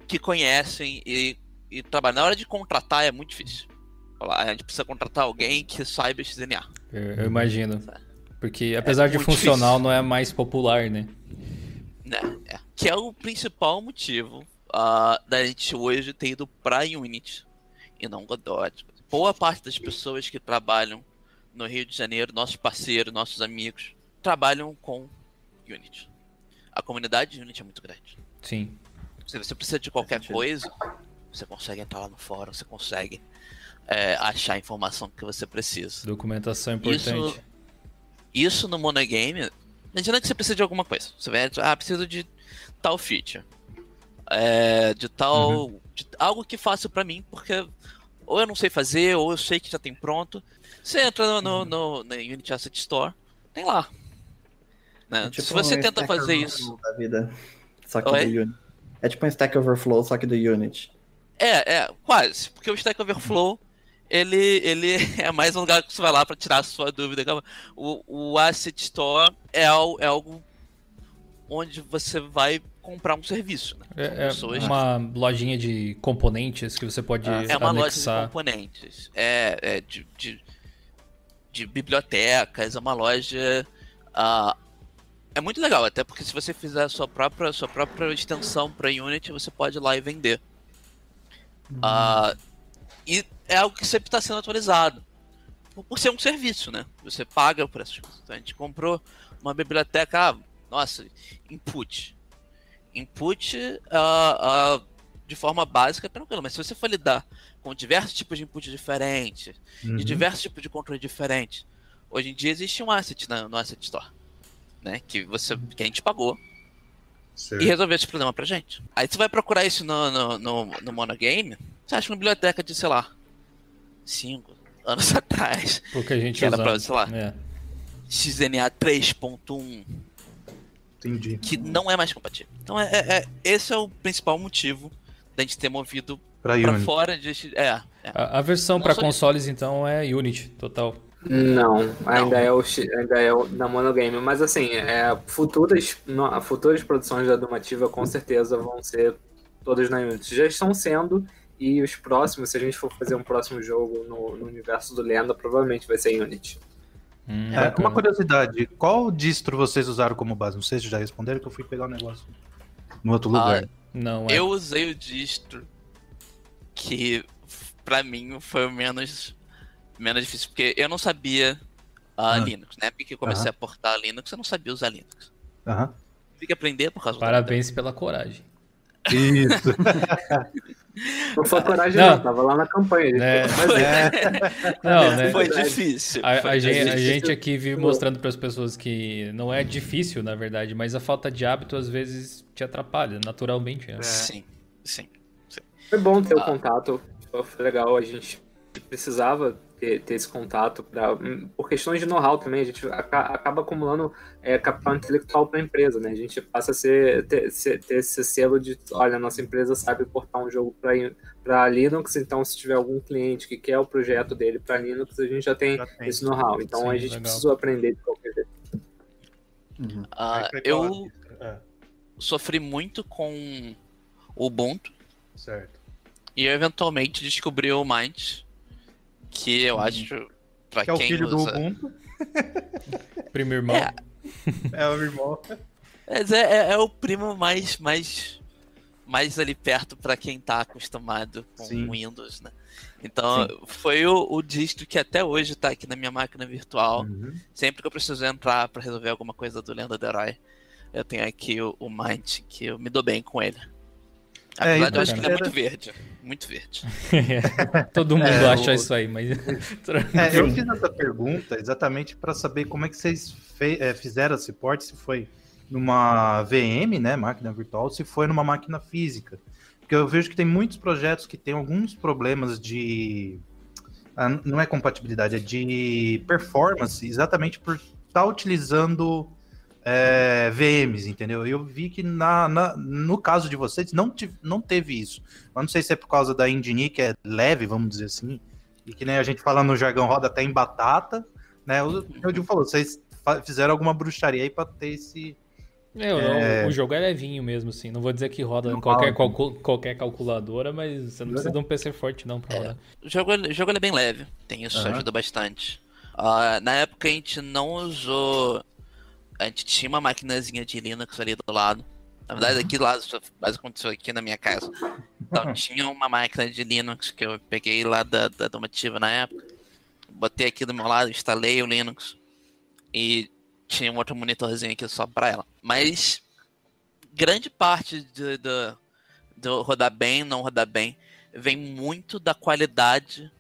que conhecem e, e trabalham. Na hora de contratar é muito difícil. Falar, A gente precisa contratar alguém que saiba XNA. Eu, eu imagino. Porque apesar de muito funcional, difícil. não é mais popular, né? Né? É. Que é o principal motivo ah, da gente hoje ter ido pra Unity e não Godot. Boa parte das pessoas que trabalham no Rio de Janeiro, nossos parceiros, nossos amigos, trabalham com Unity. A comunidade de Unity é muito grande. Sim. Se você precisa de qualquer coisa, você consegue entrar lá no fórum, você consegue é, achar a informação que você precisa. Documentação é importante. Isso, isso no monogame, imagina que você precisa de alguma coisa. Você vai, ah, preciso de tal feature. É, de tal. de algo que faça pra mim, porque ou eu não sei fazer, ou eu sei que já tem pronto. Você entra no, no, no, na Unity Asset Store, tem lá. Né? É tipo Se você um tenta Stack fazer isso. Da vida, só que Oi? do Unity. É tipo um Stack Overflow, só que do Unity. É, é, quase. Porque o Stack Overflow, ele, ele é mais um lugar que você vai lá pra tirar a sua dúvida. O, o Asset Store é, é algo onde você vai comprar um serviço. Né? É, é uma lojinha de componentes que você pode É uma loja de anexar. componentes. É, é de, de, de bibliotecas, é uma loja. ah, é muito legal, até porque se você fizer a sua própria, sua própria extensão para Unity, você pode ir lá e vender. Ah, e é algo que sempre está sendo atualizado. Por, ser um serviço, né? Você paga por essas coisas. Então, a gente comprou uma biblioteca, ah, nossa, input. Input ah, ah, de forma básica é tranquilo, mas se você for lidar com diversos tipos de input diferentes, Uhum. de diversos tipos de controle diferentes, hoje em dia existe um asset no Asset Store. Né, que, você, que a gente pagou Certo. e resolveu esse problema pra gente. Aí você vai procurar isso no, no, no, no Monogame, você acha uma biblioteca de, sei lá, 5 anos atrás, Porque a gente Que era pra, sei lá. É. XNA 3.1, Entendi. que não é mais compatível. Então, é, é- é- esse é o principal motivo da gente ter movido Pra pra fora de. É, é. A, a versão para consoles, então, é Unity, total. Não, ainda é o ainda é o da Monogame, mas assim, é, futuras, no- futuras produções da Domativa com certeza vão ser todas na Unity. Já estão sendo, e os próximos, se a gente for fazer um próximo jogo no, no universo do Lenda, provavelmente vai ser em Unity. Hum, É, uma curiosidade, qual distro vocês usaram como base? Não sei se já responderam, que eu fui pegar o negócio no outro lugar. Não, é. Eu usei o distro que pra mim foi o menos, menos difícil, porque eu não sabia a Ah. Linux, né? Porque eu comecei a portar Linux, eu não sabia usar Linux. Aham. Tive que aprender por causa do Parabéns pela coragem. Isso. Não foi coragem, Não. não. Tava lá na campanha. É. Mas É, Não, né? Foi difícil. A, foi a gente, a difícil. gente aqui vive mostrando para as pessoas que não é difícil, na verdade, mas a falta de hábito às vezes te atrapalha, naturalmente. né? Sim, sim. Foi bom ter o Ah. contato, foi legal, a gente precisava ter, ter esse contato pra, por questões de know-how também, a gente aca- acaba acumulando é, capital intelectual para a empresa, né? A gente passa a ser, ter, ser- ter esse selo de, olha, nossa empresa sabe portar um jogo para Linux, então se tiver algum cliente que quer o projeto dele para Linux, a gente já tem Já tem. esse know-how. Então Sim, a gente legal. precisou aprender de qualquer jeito. Uhum. Foi eu? É, sofri muito com o Ubuntu certo. e eu eventualmente descobri o Mind, que eu acho, pra Que é o quem filho do usa... Ubuntu. Primo irmão. É. É o irmão. Mas é, é- é o primo mais, mais, mais ali perto pra quem tá acostumado com Sim. Windows, né? Então, foi o, o distro que até hoje tá aqui na minha máquina virtual. Uhum. Sempre que eu preciso entrar pra resolver alguma coisa do Lenda do Herói, eu tenho aqui o, o Mind, que eu me dou bem com ele. É, Apesar de eu acho que ele é muito verde. Muito verde. Todo mundo É, acha o- isso aí, mas. É, eu fiz essa pergunta exatamente para saber como é que vocês fe- é, fizeram esse porte, se foi numa VM, né, máquina virtual, se foi numa máquina física. Porque eu vejo que tem muitos projetos que têm alguns problemas de. ah, não é compatibilidade, é de performance, exatamente por estar utilizando é, VMs, entendeu? Eu vi que na, na- no caso de vocês não, tive- não teve isso. Eu não sei se é por causa da engine, que é leve, vamos dizer assim, e que nem a gente fala no jargão roda até em batata, né? O o Dil falou, vocês fizeram alguma bruxaria aí pra ter esse. É, o- É. O jogo é levinho mesmo, assim. Não vou dizer que roda em Não qualquer, qualquer calculadora, mas você não precisa de um PC forte, não, pra É. rodar. O jogo, o jogo é bem leve, tem isso Aham. ajuda bastante. Ah, na época a gente não usou. A gente tinha uma maquinazinha de Linux ali do lado. Na verdade, aqui do lado, mais aconteceu aqui na minha casa. Então tinha uma máquina de Linux que eu peguei lá da, da Domativa na época. Botei aqui do meu lado, instalei o Linux. E tinha um outro monitorzinho aqui só pra ela. Mas grande parte de- do, do rodar bem, não rodar bem, vem muito da qualidade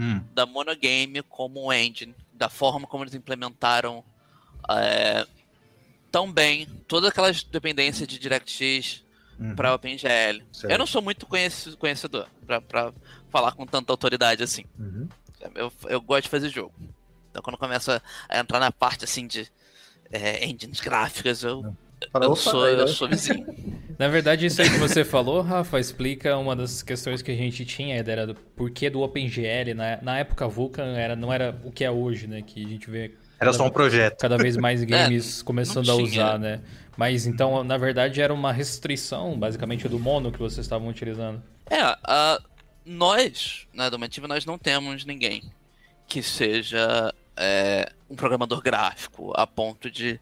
Hum, da monogame como engine, da forma como eles implementaram é, tão bem todas aquelas dependências de DirectX uhum, para OpenGL. certo. Eu não sou muito conhecedor para falar com tanta autoridade assim. uhum. Eu, eu gosto de fazer jogo. Então quando começa a entrar na parte assim de é, engines gráficas, eu, eu, sou, aí, eu sou vizinho. Na verdade, isso aí que você falou, Rafa, explica uma das questões que a gente tinha, era do porquê do OpenGL. Na, na época Vulkan era, não era o que é hoje, né? Que a gente vê Era só um projeto. cada vez mais games começando a usar, né? Mas então, na verdade, era uma restrição, basicamente, do mono que vocês estavam utilizando. É, a- nós, na Domativa, nós não temos ninguém que seja é, um programador gráfico a ponto de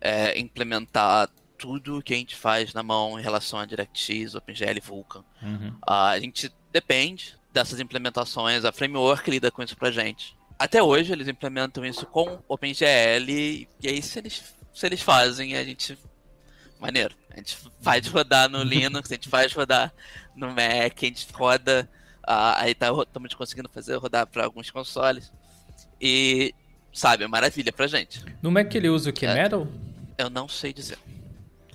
é, implementar tudo que a gente faz na mão em relação a DirectX, OpenGL e Vulkan. Uhum. A gente depende dessas implementações, a Framework lida com isso pra gente. Até hoje eles implementam isso com OpenGL e aí se eles, se eles fazem, a gente... Maneiro. A gente faz rodar no Linux, a gente faz rodar no Mac, a gente roda... ah, aí tá, estamos conseguindo fazer rodar para alguns consoles. E, sabe, é maravilha pra gente. No Mac ele usa o que? É. Metal? Eu não sei dizer.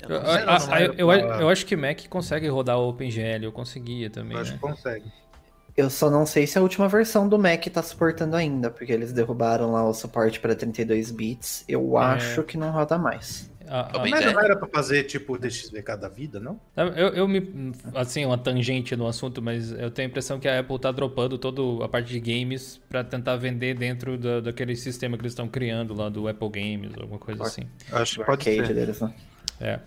Eu Eu, eu, eu, eu acho que Mac consegue rodar o OpenGL, eu conseguia também, Eu acho né? que consegue. Eu só não sei se a última versão do Mac tá suportando ainda, porque eles derrubaram lá o suporte para 32 bits. Eu É. acho que não roda mais. A- a- Bem, Mas já- não era pra fazer tipo o DXVK da vida, não? Eu, eu me. Assim, uma tangente no assunto, mas eu tenho a impressão que a Apple tá dropando toda a parte de games pra tentar vender dentro da, daquele sistema que eles estão criando lá do Apple Games, alguma coisa assim. Acho que O pode ser. deles, né? É.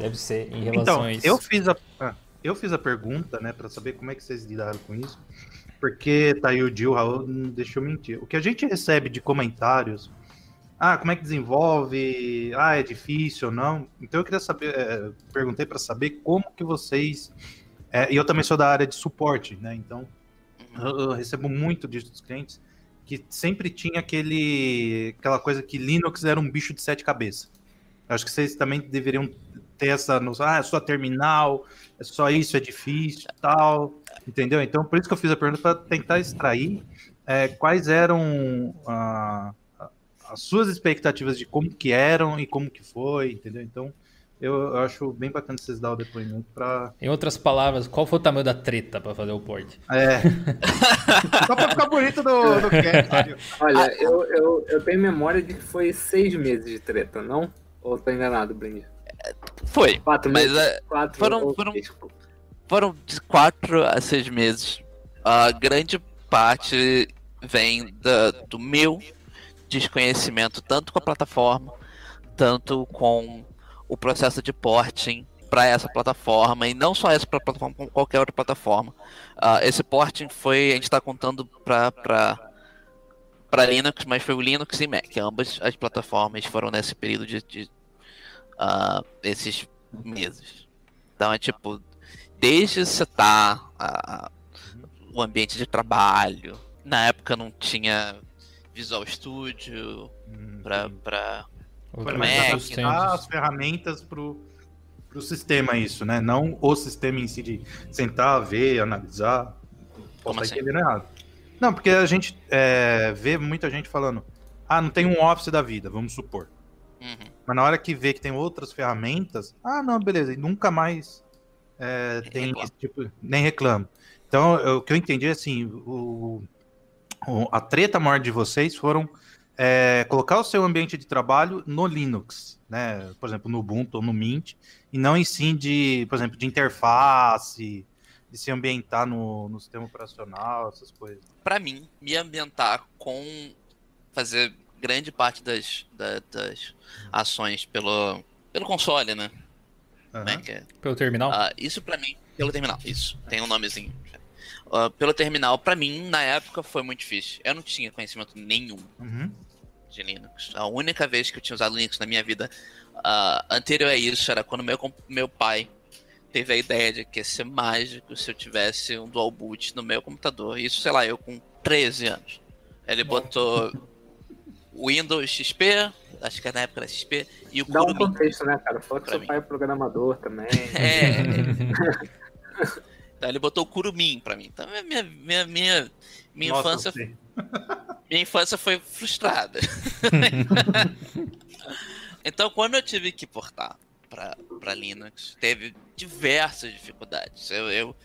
Deve ser em relação Então, a isso. eu fiz a, ah, eu fiz a pergunta, né, pra saber como é que vocês lidaram com isso, porque tá aí o Gil, Raul, não deixa eu mentir. O que a gente recebe de comentários, ah, como é que desenvolve, ah, é difícil ou não, então eu queria saber, é, perguntei pra saber como que vocês, é, e eu também sou da área de suporte, né, então eu, eu recebo muito disso dos clientes, que sempre tinha aquele, aquela coisa que Linux era um bicho de sete cabeças. Acho que vocês também deveriam ter essa noção, ah, é só terminal, é só isso, é difícil tal, entendeu? Então, por isso que eu fiz a pergunta para tentar extrair é, quais eram ah, as suas expectativas de como que eram e como que foi, entendeu? Então, eu, eu acho bem bacana vocês dar o depoimento para. Em outras palavras, qual foi o tamanho da treta para fazer o port? É. Só pra ficar bonito do, do cast. Olha, eu, eu, eu tenho memória de que foi seis meses de treta, não? Ou tô enganado, Blind? Foi. Quatro Mas meses? é, Quatro foram- foram- foram de quatro a seis meses. A grande parte vem da- do meu desconhecimento, tanto com a plataforma, tanto com o processo de porting para essa plataforma, e não só essa pra plataforma, como qualquer outra plataforma. Ah, esse porting foi, a gente está contando para para Linux, mas foi o Linux e Mac. Ambas as plataformas foram nesse período de, de ah, esses meses. Então é tipo, desde setar a- o ambiente de trabalho. Na época não tinha Visual Studio Hum, pra Foi Mac, as ferramentas pro, pro sistema, isso, né? Não o sistema em si de sentar, ver, analisar. Como Posso assim? estar entendendo errado. Não, porque a gente é, vê muita gente falando, ah, não tem um Office da vida, vamos supor. Uhum. Mas na hora que vê que tem outras ferramentas, ah, não, beleza, e nunca mais é, tem reclama. esse tipo, nem reclamo. Então, eu- o que eu entendi é assim, o, o- a treta maior de vocês foram é, colocar o seu ambiente de trabalho no Linux, né? Por exemplo, no Ubuntu ou no Mint, e não em sim de, por exemplo, de interface, de se ambientar no, no sistema operacional, essas coisas. Pra mim, me ambientar com fazer grande parte das, da- das ações pelo, pelo console, né? É- Pelo terminal? Ah, isso pra mim, pelo terminal, isso, tem um nomezinho. Ah, pelo terminal, pra mim, na época foi muito difícil. Eu não tinha conhecimento nenhum Uhum. de Linux. A única vez que eu tinha usado Linux na minha vida ah, anterior a isso era quando meu, meu pai teve a ideia de que ia ser mágico se eu tivesse um dual boot no meu computador. Isso, sei lá, eu com 13 anos. Ele botou Windows XP, acho que na época era XP, e o Dá um Kurumin. contexto, né, cara? Fala que Pra seu mim. pai é programador também. É. então ele botou o Kurumin pra mim. Então minha, minha, minha, minha Nossa, infância sei. minha infância foi frustrada. então, quando eu tive que portar para Linux, teve diversas dificuldades. Eu, eu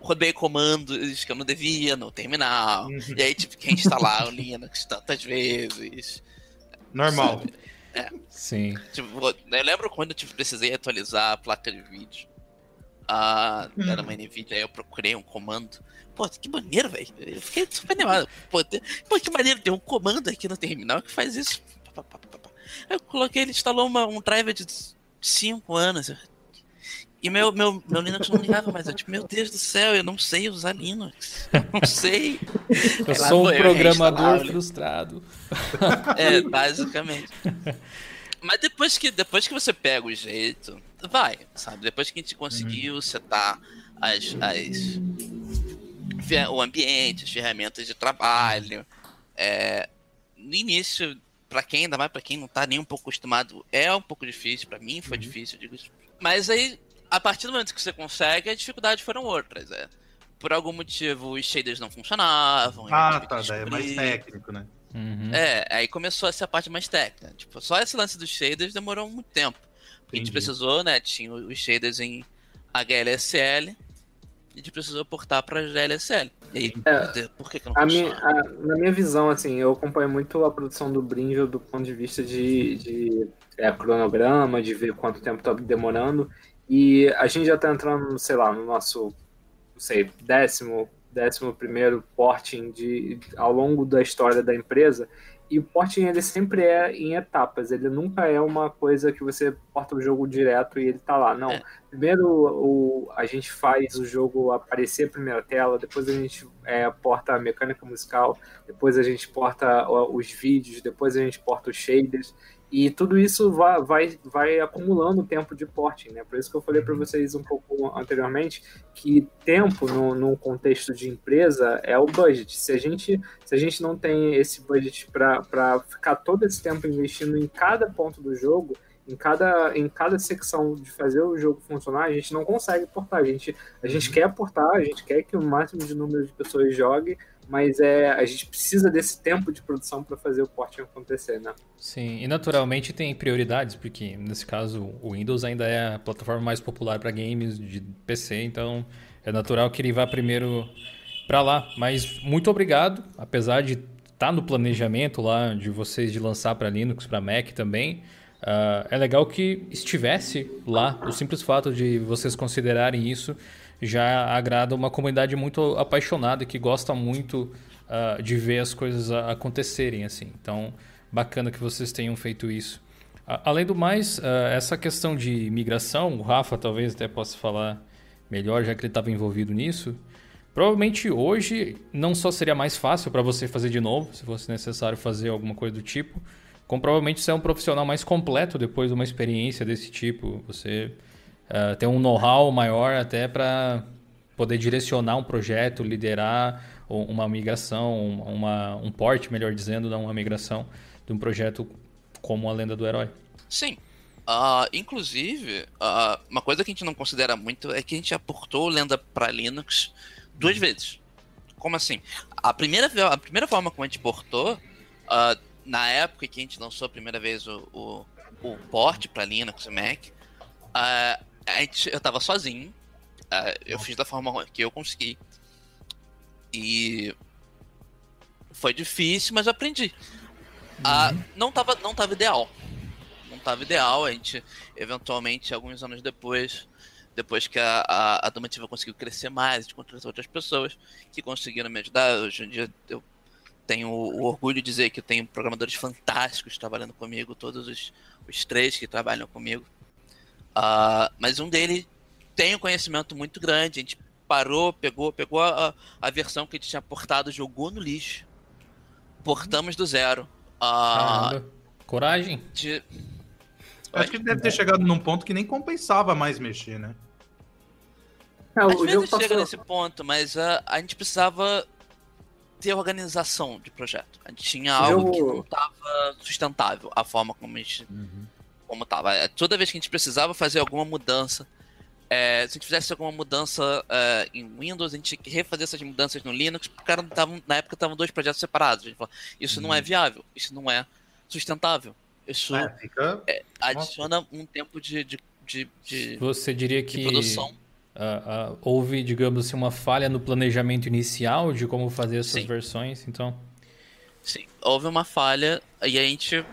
rodei comandos que eu não devia no terminal, Uhum. e aí tive que instalar o Linux tantas vezes. Normal. Sim. Tipo, eu lembro quando eu tive, precisei atualizar a placa de vídeo. Ah, era uma NVIDIA, aí eu procurei um comando. Pô, que maneiro, velho. Eu fiquei super animado. Pô, tem- pô, que maneiro, tem um comando aqui no terminal que faz isso. Aí eu coloquei, ele instalou uma- um driver de 5 anos. E meu, meu, meu Linux não ligava mais. Eu, tipo, meu Deus do céu, eu não sei usar Linux. Não sei. Eu lá sou um programador o frustrado. É, basicamente. Mas depois que, depois que você pega o jeito, vai, sabe? Depois que a gente conseguiu setar as, as, o ambiente, as ferramentas de trabalho, é, no início, pra quem, ainda mais pra quem não tá nem um pouco acostumado, é um pouco difícil, pra mim foi difícil, eu digo. Mas aí, a partir do momento que você consegue, as dificuldades foram outras, é. Por algum motivo, os shaders não funcionavam. Ah, tá, daí é mais técnico, né? Uhum. É, aí começou a ser a parte mais técnica. Tipo, só esse lance dos shaders demorou muito tempo. Porque a gente precisou, né? Tinha os shaders em HLSL. E a gente precisou portar pra GLSL. E aí, É, por que, que não A minha, a- na minha visão, assim, eu acompanho muito a produção do Brinjo do ponto de vista de, de é, cronograma, de ver quanto tempo tá demorando. E a gente já tá entrando, sei lá, no nosso, não sei, décimo, décimo primeiro porting de, ao longo da história da empresa. E o porting, ele sempre é em etapas, ele nunca é uma coisa que você porta o jogo direto e ele tá lá. Não, É. primeiro o, a gente faz o jogo aparecer a primeira tela, depois a gente é, porta a mecânica musical, depois a gente porta os vídeos, depois a gente porta os shaders, e tudo isso vai, vai, vai acumulando tempo de porting, né? Por isso que eu falei para vocês um pouco anteriormente que tempo no, no contexto de empresa é o budget. Se a gente, se a gente não tem esse budget para ficar todo esse tempo investindo em cada ponto do jogo, em cada, em cada secção de fazer o jogo funcionar, a gente não consegue portar. A gente, a gente quer portar, a gente quer que o máximo de número de pessoas jogue, mas é, a gente precisa desse tempo de produção para fazer o porting acontecer, né? Sim, e naturalmente tem prioridades, porque nesse caso o Windows ainda é a plataforma mais popular para games de PC, então é natural que ele vá primeiro para lá. Mas muito obrigado, apesar de estar tá no planejamento lá de vocês de lançar para Linux, para Mac também. Uh, é legal que estivesse lá. O simples fato de vocês considerarem isso já agrada uma comunidade muito apaixonada que gosta muito uh, de ver as coisas acontecerem assim. Então, bacana que vocês tenham feito isso. Uh, além do mais, essa questão de migração, o Rafa talvez até possa falar melhor, já que ele estava envolvido nisso. Provavelmente hoje não só seria mais fácil para você fazer de novo, se fosse necessário fazer alguma coisa do tipo, como provavelmente você é um profissional mais completo depois de uma experiência desse tipo. Você uh, tem um know-how maior até para poder direcionar um projeto, liderar uma migração, uma, um porte, melhor dizendo, não uma migração de um projeto como a Lenda do Herói. Sim. Uh, inclusive, uh, uma coisa que a gente não considera muito é que a gente aportou Lenda para Linux duas vezes. Como assim? A primeira, a primeira forma como a gente portou, uh, na época que a gente lançou a primeira vez o, o, o port para Linux e Mac, uh, gente, eu tava sozinho. Uh, eu fiz da forma que eu consegui. E foi difícil, mas eu aprendi. Uh, não, tava, não tava ideal. Não tava ideal. A gente, eventualmente, alguns anos depois, depois que a, a, a Domativa conseguiu crescer mais, a gente contratou outras pessoas que conseguiram me ajudar. Hoje em dia eu tenho o orgulho de dizer que eu tenho programadores fantásticos trabalhando comigo, todos os, os três que trabalham comigo. Uh, mas um deles tem um conhecimento muito grande. A gente parou, pegou, pegou a, a versão que a gente tinha portado, jogou no lixo. Portamos do zero. Uh, Coragem. De... Acho que deve ter chegado num ponto que nem compensava mais mexer, né? É, Às vezes chega nesse ponto, mas uh, a gente precisava ter organização de projeto. A gente tinha algo eu... que não estava sustentável, a forma como a gente. Uhum. Como tava. É, toda vez que a gente precisava fazer alguma mudança, é, se a gente fizesse alguma mudança é, em Windows, a gente tinha que refazer essas mudanças no Linux, porque cara, tavam, na época estavam dois projetos separados. A gente falou, isso uhum. não é uhum. viável, isso não é sustentável. Isso é, fica... É, adiciona um tempo de, de, de, de Você diria que produção uh, uh, houve, digamos assim, uma falha no planejamento inicial de como fazer essas Sim. versões, então... Sim, houve uma falha e a gente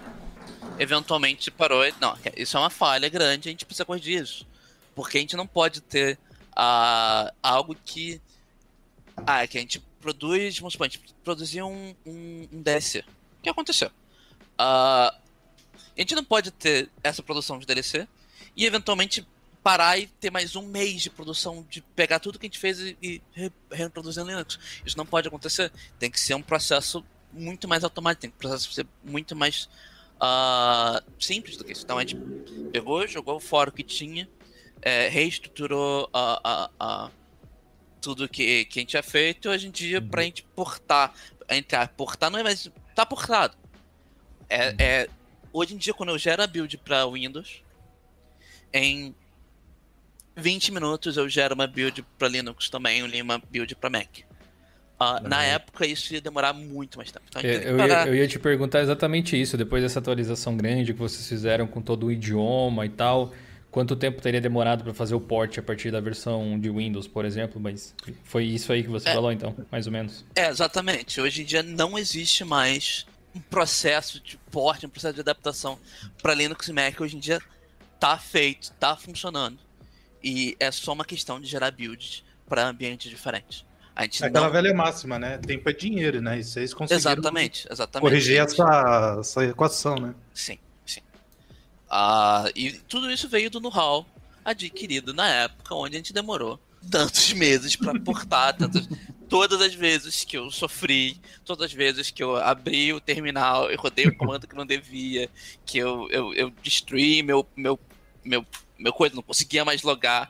eventualmente parou. Não, isso é uma falha grande, a gente precisa corrigir isso. Porque a gente não pode ter uh, algo que. Ah, que a gente produz. Vamos supor, a gente um, um, um DLC. O que aconteceu? Uh, a gente não pode ter essa produção de DLC e eventualmente parar e ter mais um mês de produção, de pegar tudo que a gente fez e, e reproduzir no Linux. Isso não pode acontecer. Tem que ser um processo muito mais automático, tem que ser muito mais uh, simples do que isso. Então a gente pegou, jogou fora o que tinha, é, reestruturou tudo que, que a gente tinha feito. Hoje em dia, uhum. pra gente portar, entrar, portar não é mais. tá portado. É, uhum. é, hoje em dia, quando eu gero a build para Windows, em 20 minutos eu gero uma build para Linux também, uma build para Mac. Uh, na época isso ia demorar muito mais tempo. Então, é, eu, ia, eu, ia, te perguntar exatamente isso, depois dessa atualização grande que vocês fizeram com todo o idioma e tal, quanto tempo teria demorado para fazer o port a partir da versão de Windows, por exemplo? Mas foi isso aí que você é, falou então, mais ou menos. É, exatamente. Hoje em dia não existe mais um processo de port, um processo de adaptação para Linux e Mac. Hoje em dia tá feito, tá funcionando. E é só uma questão de gerar builds para ambientes diferentes. A gente Aquela não... velha máxima, né? Tempo é dinheiro, né? E vocês conseguiram exatamente, exatamente. corrigir essa, essa equação, né? Sim, sim. Uh, e tudo isso veio do know-how adquirido na época onde a gente demorou tantos meses para portar, tantas, todas as vezes que eu sofri, todas as vezes que eu abri o terminal e rodei o comando que não devia, que eu, eu, eu destruí meu, meu, meu meu coisa, não conseguia mais logar.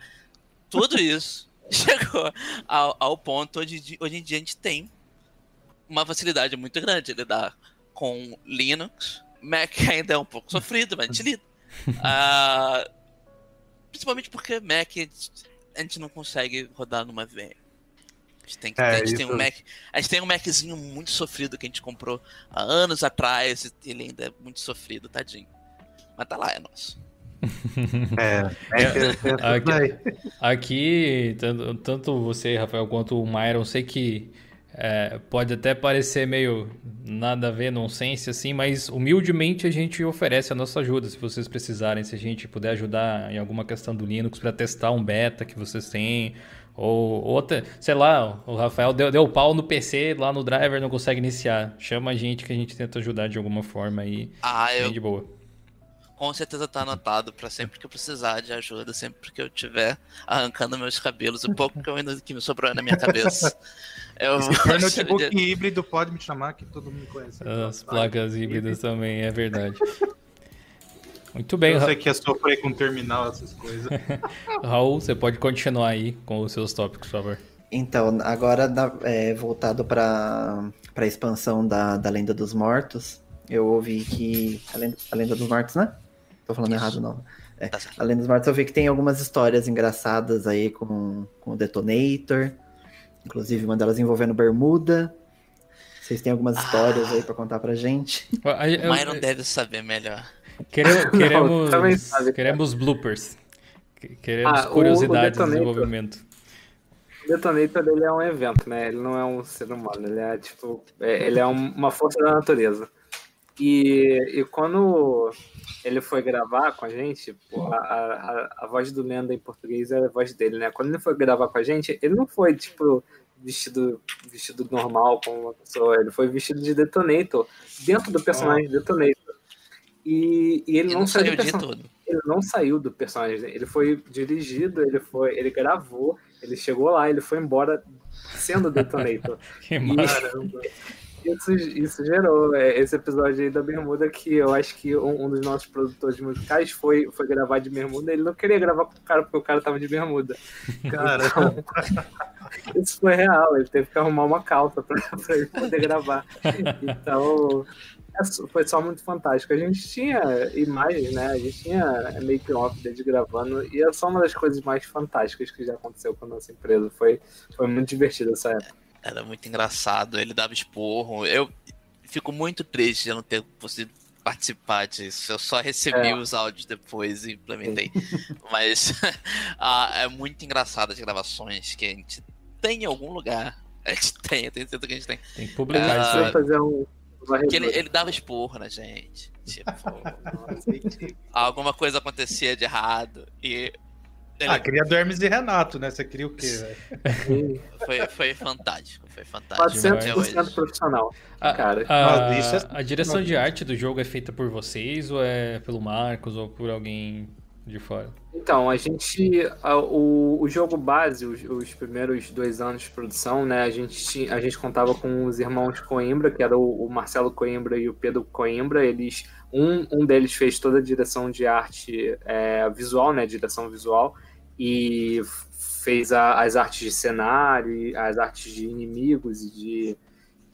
Tudo isso chegou ao, ao ponto onde hoje em dia a gente tem uma facilidade muito grande de lidar com Linux. Mac ainda é um pouco sofrido, mas a gente lida. Ah, principalmente porque Mac a gente não consegue rodar numa VM. A gente, tem, que- É, a gente tem isso- um Mac. A gente tem um Maczinho muito sofrido que a gente comprou há anos atrás e ele ainda é muito sofrido, tadinho. Mas tá lá, é nosso. É, é, que- é, Aqui- vai. Aqui, tanto, tanto você, Rafael, quanto o Myron, eu sei que é, pode até parecer meio nada a ver, nonsense, assim, mas humildemente a gente oferece a nossa ajuda, se vocês precisarem, se a gente puder ajudar em alguma questão do Linux para testar um beta que vocês têm, ou outra, sei lá, o Rafael deu, deu pau no PC, lá no driver, não consegue iniciar. Chama a gente que a gente tenta ajudar de alguma forma aí, Ah, bem eu de boa. Com certeza tá anotado pra sempre que eu precisar de ajuda, sempre que eu tiver arrancando meus cabelos, o pouco que eu ainda que me sobrou na minha cabeça. Eu Se for notebook híbrido, pode me chamar que todo mundo conhece. As placas híbridas também, é verdade. Muito bem, Eu sei que ia sofrer com terminal, essas coisas. Raul, você pode continuar aí com os seus tópicos, por favor. Então, agora é, voltado para a expansão da, da Lenda dos Mortos, eu ouvi que. A Lenda, a Lenda dos Mortos, né? Tô falando Isso. errado, não. É, Tá certo. a Lenda dos Mortos, eu vi que tem algumas histórias engraçadas aí com, com o Detonator. Inclusive, uma delas envolvendo Bermuda. Vocês têm algumas histórias aí pra contar pra gente? O Myron deve saber melhor. Queremos, queremos, também sabe. queremos bloopers. Que- Queremos Ah, curiosidades o Detonator. desenvolvimento. O Detonator ele é um evento, né? Ele não é um ser humano, ele é tipo. é- ele é um- uma força da natureza. E, e quando ele foi gravar com a gente, pô, a, a, a voz do Lenda em português é a voz dele, né? Quando ele foi gravar com a gente, ele não foi, tipo, vestido, vestido normal como uma pessoa, ele foi vestido de Detonator, dentro do personagem Detonator. E, e ele não, não saiu saiu do de ele não saiu do personagem. Ele foi dirigido, ele foi, ele gravou, ele chegou lá, ele foi embora sendo Detonator. Que E. isso, isso gerou é, esse episódio aí da Bermuda que eu acho que um, um dos nossos produtores musicais foi, foi gravar de bermuda. Ele não queria gravar com o cara porque o cara tava de bermuda. Cara, Então, isso foi real. Ele teve que arrumar uma calça pra, pra ele poder gravar. Então, é foi só muito fantástico. A gente tinha imagens, né? A gente tinha make-off deles gravando e é só uma das coisas mais fantásticas que já aconteceu com a nossa empresa. Foi, foi muito divertido essa época. Era muito engraçado, ele dava esporro. Eu fico muito triste de eu não ter conseguido participar disso. Eu só recebi É. os áudios depois e implementei. Mas ah, é muito engraçado as gravações que a gente tem em algum lugar. A gente tem, eu tenho certeza que a gente tem. Tem que publicar Ah, aí. fazer um. Que ele, ele dava esporro na gente. Tipo, alguma coisa acontecia de errado. E ah, cria do Hermes e Renato, né? Você cria o quê, velho? foi, foi fantástico. Foi fantástico. Até 400% hoje. profissional. A, Cara, a- Mas isso é- a direção de arte do jogo é feita por vocês ou é pelo Marcos ou por alguém de fora? Então, a gente. a- o, o jogo base, os, os primeiros dois anos de produção, né? A gente, a gente contava com os irmãos Coimbra, que era o, o Marcelo Coimbra e o Pedro Coimbra. Eles. Um, um deles fez toda a direção de arte é, visual, né? Direção visual. E fez a- as artes de cenário, as artes de inimigos e de.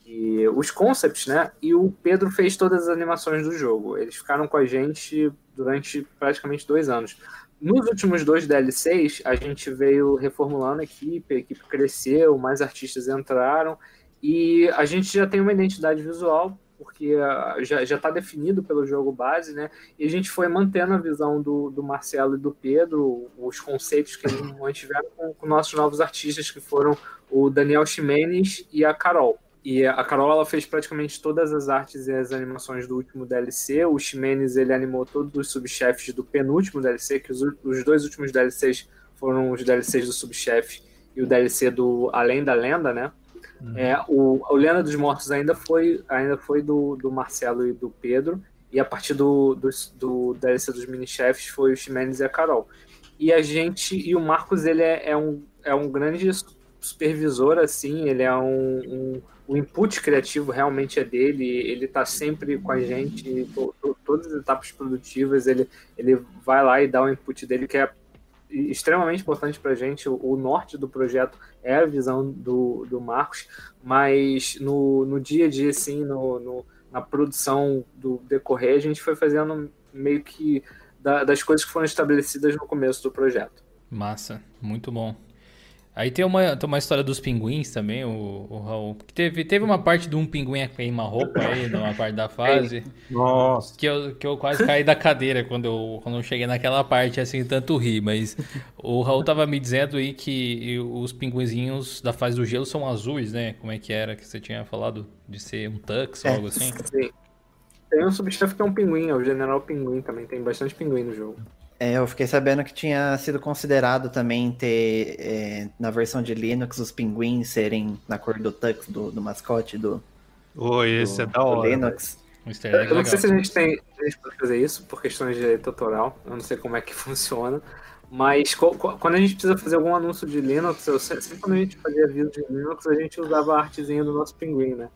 e os concepts, né? E o Pedro fez todas as animações do jogo. Eles ficaram com a gente durante praticamente dois anos. Nos últimos dois DLCs, a gente veio reformulando a equipe, a equipe cresceu, mais artistas entraram, e a gente já tem uma identidade visual, porque ah, já está definido pelo jogo base, né? E a gente foi mantendo a visão do, do Marcelo e do Pedro, os conceitos que eles mantiveram com, com nossos novos artistas, que foram o Daniel Ximenes e a Carol. E a Carol ela fez praticamente todas as artes e as animações do último DLC. O Ximenes ele animou todos os subchefes do penúltimo DLC, que os, os dois últimos DLCs foram os DLCs do subchefe e o DLC do Além da Lenda, né? É, o, o Lenda dos Mortos ainda foi, ainda foi do, do Marcelo e do Pedro, e a partir do, do, do DLC dos mini-chefes foi o Ximenes e a Carol. E a gente, e o Marcos, ele é, é um, é um grande supervisor, assim, ele é um, um o input criativo realmente é dele, ele está sempre com a gente, to, to, todas as etapas produtivas, ele, ele vai lá e dá o input dele, que é extremamente importante para a gente. O, o, norte do projeto é a visão do, do Marcos, mas no, no dia a dia, assim, no, no, na produção do decorrer, a gente foi fazendo meio que da- das coisas que foram estabelecidas no começo do projeto. Massa, muito bom. Aí tem uma, tem uma história dos pinguins também, o, o Raul. que Teve, teve uma parte de um pinguim a queimar roupa aí, numa parte da fase, Nossa. que eu, que eu quase caí da cadeira quando eu, quando eu cheguei naquela parte, assim, tanto ri. Mas o Raul tava me dizendo aí que os pinguinzinhos da fase do gelo são azuis, né? Como é que era que você tinha falado? De ser um tux ou É. algo assim? Sim. Tem um subchefe que é um pinguim, é o General Pinguim também, tem bastante pinguim no jogo. É, eu fiquei sabendo que tinha sido considerado também ter, é, na versão de Linux, os pinguins serem na cor do tux, do, do mascote do, Oi, esse do, é da hora. Linux. Um Eu não legal. sei se a gente tem a gente pode fazer isso por questões de direito autoral, eu não sei como é que funciona, mas quando a gente precisa fazer algum anúncio de Linux, eu sempre, sempre quando a gente fazia vídeo de Linux, a gente usava a artezinha do nosso pinguim, né?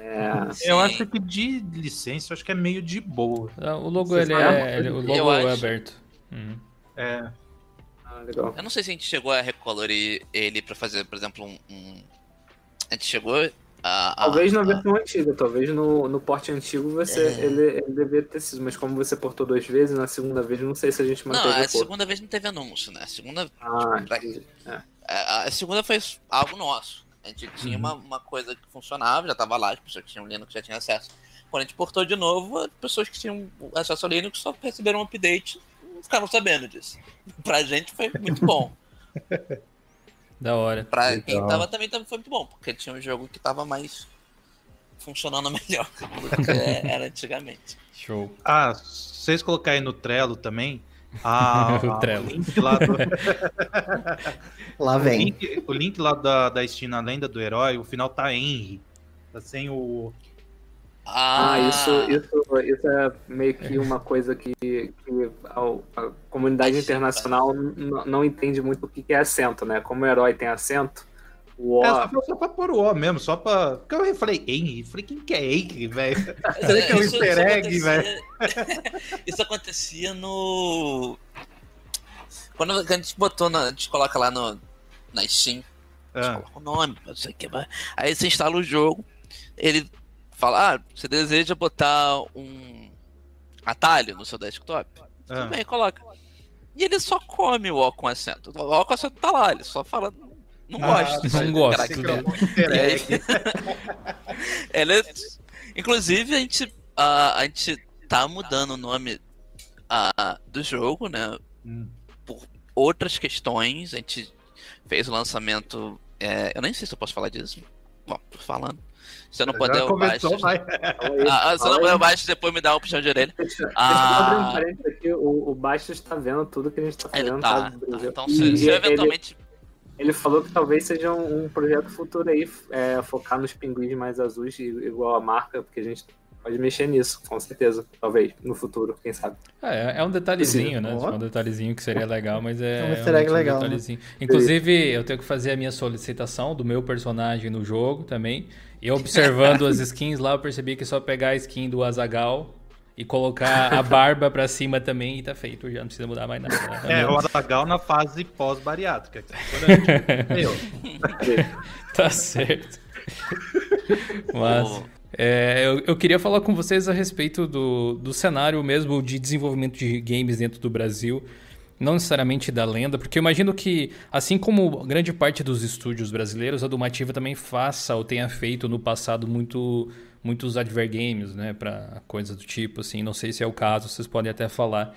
É, Eu acho que de licença, eu acho que é meio de boa. Ah, O logo, Vocês ele é, ele- o logo é aberto. Uhum. É. ah, legal. Eu não sei se a gente chegou a recolorir ele pra fazer, por exemplo, um. um- A gente chegou a. a- Talvez na a- versão antiga, talvez no, no porte antigo você, É. ele, ele deveria ter sido, mas como você portou duas vezes, na segunda vez não sei se a gente Não, manteve a o porto. segunda vez não teve anúncio, né? A segunda, Ah, entendi. É. a, a segunda foi algo nosso. A gente tinha Uhum. uma, uma coisa que funcionava, já tava lá, as pessoas que tinham Linux já tinham acesso. Quando a gente portou de novo, as pessoas que tinham acesso ao Linux só receberam um update e não ficavam sabendo disso. Pra gente foi muito bom. Da hora. Pra quem tava também, também foi muito bom, porque tinha um jogo que tava mais funcionando melhor do que era antigamente. Show. Ah, se vocês colocarem no Trello também. A, O. O link lá, do, Lá o vem. link, o link lá da, da Steam na Lenda do Herói, o final tá Henry. Tá sem o. Ah, isso, isso, isso é meio que uma coisa que, que a, a comunidade internacional n- não entende muito o que que é acento, né? Como o herói tem acento, o. É, só, só pra pôr o O mesmo, só pra. Porque eu falei Henry. Falei, quem que é Henry, velho? Será que é um Isso- easter isso egg, acontecia- isso acontecia no. Quando a gente botou, na, a gente coloca lá no, na Steam, a gente Ah, coloca o nome, não sei o que, vai. aí você instala o jogo, ele fala, ah, você deseja botar um atalho no seu desktop? ah. Tudo bem, coloca. E ele só come o O com acento. O O com acento tá lá, ele só fala, não Ah, gosto. disso não gosto. é um. Ela é- Inclusive, a gente, a, a gente tá mudando o nome ah, do jogo, né? Hum. Outras questões. A gente fez o lançamento. é, eu nem sei se eu posso falar disso. Bom, tô falando. Se eu não puder, eu baixo. Ah, ah, se eu não puder, eu baixo depois me dá uma puxão de orelha. Deixa, deixa Ah. eu abrir um parênteses aqui, o, o Bastos tá vendo tudo que a gente tá Ele fazendo. tá. Brasil? Então, E se, se eu ele- eventualmente. Ele falou que talvez seja um, um projeto futuro aí, é, focar nos pinguins mais azuis, igual a marca, porque a gente pode mexer nisso, com certeza. Talvez, no futuro, quem sabe. É, é um detalhezinho, né? Ó. É um detalhezinho que seria legal, mas é, É um easter realmente egg legal, né? detalhezinho. Inclusive, eu tenho que fazer a minha solicitação do meu personagem no jogo também. E observando as skins lá, eu percebi que é só pegar a skin do Azagal e colocar a barba pra cima também e tá feito. Já não precisa mudar mais nada. É, o Azagal na fase pós-bariátrica. Meu, Tá certo. Mas é, eu, eu queria falar com vocês a respeito do, do cenário mesmo de desenvolvimento de games dentro do Brasil. Não necessariamente da lenda, porque eu imagino que, assim como grande parte dos estúdios brasileiros, a Domativa também faça ou tenha feito no passado muito, muitos advergames, né? Pra coisas do tipo, assim. Não sei se é o caso, vocês podem até falar.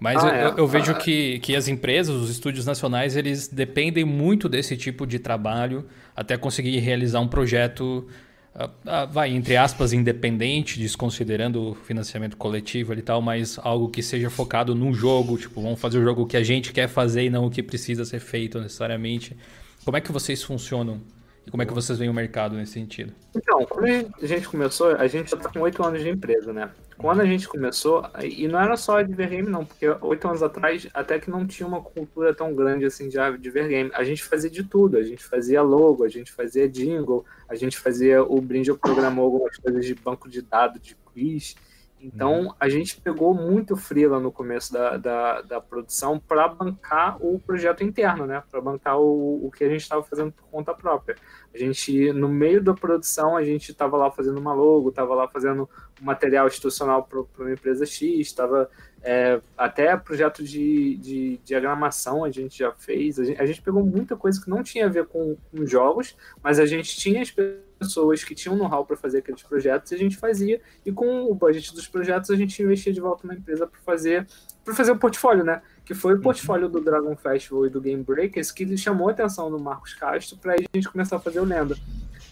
Mas Ah, eu, é. eu- eu vejo Ah. que, que as empresas, os estúdios nacionais, eles dependem muito desse tipo de trabalho até conseguir realizar um projeto, ah, ah, vai, entre aspas, independente, desconsiderando o financiamento coletivo e tal, mas algo que seja focado num jogo, tipo, vamos fazer o jogo que a gente quer fazer e não o que precisa ser feito necessariamente. Como é que vocês funcionam? E como é que vocês veem o mercado nesse sentido? Então, quando a gente começou, a gente já tá com oito anos de empresa, né? Quando a gente começou, e não era só de videogame não, porque oito anos atrás até que não tinha uma cultura tão grande assim de de videogame. A gente fazia de tudo, a gente fazia logo, a gente fazia jingle, a gente fazia, o Brinjo programou algumas coisas de banco de dados, de quiz. Então, a gente pegou muito freela no começo da, da, da produção para bancar o projeto interno, né? Para bancar o, o que a gente estava fazendo por conta própria. A gente, no meio da produção, a gente estava lá fazendo uma logo, estava lá fazendo um material institucional para uma empresa X, estava é, até projeto de, de diagramação a gente já fez. A gente, a gente, pegou muita coisa que não tinha a ver com, com jogos, mas a gente tinha as pessoas que tinham know-how para fazer aqueles projetos e a gente fazia. E com o budget dos projetos a gente investia de volta na empresa para fazer para fazer o portfólio, né? Que foi o uhum. portfólio do Dragon Festival e do Game Breakers que chamou a atenção do Marcos Castro para a gente começar a fazer o Lenda.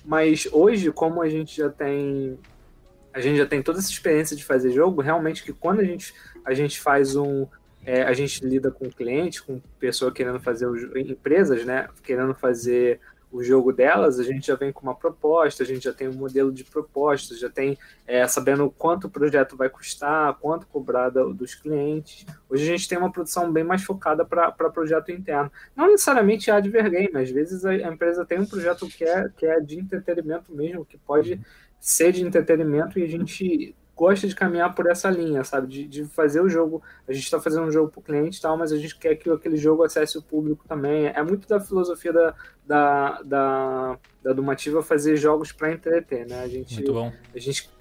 Mas hoje, como a gente já tem a gente já tem toda essa experiência de fazer jogo, realmente que quando a gente, a gente faz um. É, a gente lida com cliente, com pessoa querendo fazer, empresas, né? Querendo fazer o jogo delas, a gente já vem com uma proposta, a gente já tem um modelo de proposta, já tem é, sabendo quanto o projeto vai custar, quanto cobrar da, dos clientes. Hoje a gente tem uma produção bem mais focada para projeto interno. Não necessariamente a Advergame, às vezes a, a, empresa tem um projeto que é, que é de entretenimento mesmo, que pode ser de entretenimento e a gente gosta de caminhar por essa linha, sabe? De, de fazer o jogo. A gente está fazendo um jogo para o cliente e tal, mas a gente quer que aquele jogo acesse o público também. É muito da filosofia da, da, da, da Dumativa fazer jogos para entreter, né? A gente, muito bom. A gente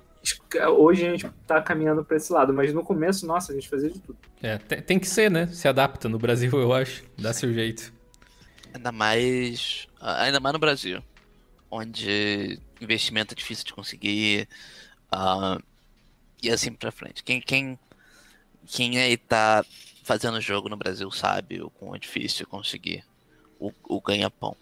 hoje a gente está caminhando para esse lado, mas no começo, nossa, a gente fazia de tudo. É, tem, tem, que ser, né? Se adapta no Brasil, eu acho. Dá seu jeito. Ainda mais, ainda mais no Brasil, onde investimento é difícil de conseguir. Uh, e assim pra frente. Quem, quem, quem aí tá fazendo jogo no Brasil sabe o quão é difícil conseguir o, o ganha-pão.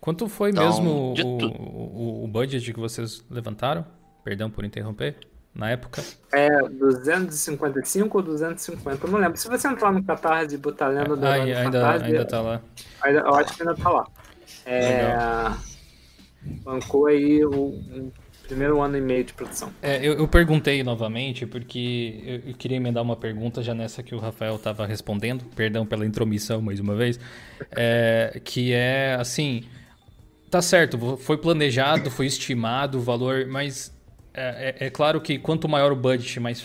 Quanto foi então, mesmo o, o, o, budget que vocês levantaram? Perdão por interromper. Na época? É 255 ou 250, eu não lembro. Se você entrar no Catarse e botar lenda do ah, ainda, Catarse, ainda tá lá. Ainda, eu acho que ainda tá lá. É, bancou aí um Primeiro ano e meio de produção. É, eu, eu perguntei novamente, porque eu, eu, queria emendar uma pergunta já nessa que o Rafael estava respondendo, perdão pela intromissão mais uma vez, é, que é assim, tá certo, foi planejado, foi estimado o valor, mas é, é, é claro que quanto maior o budget, mais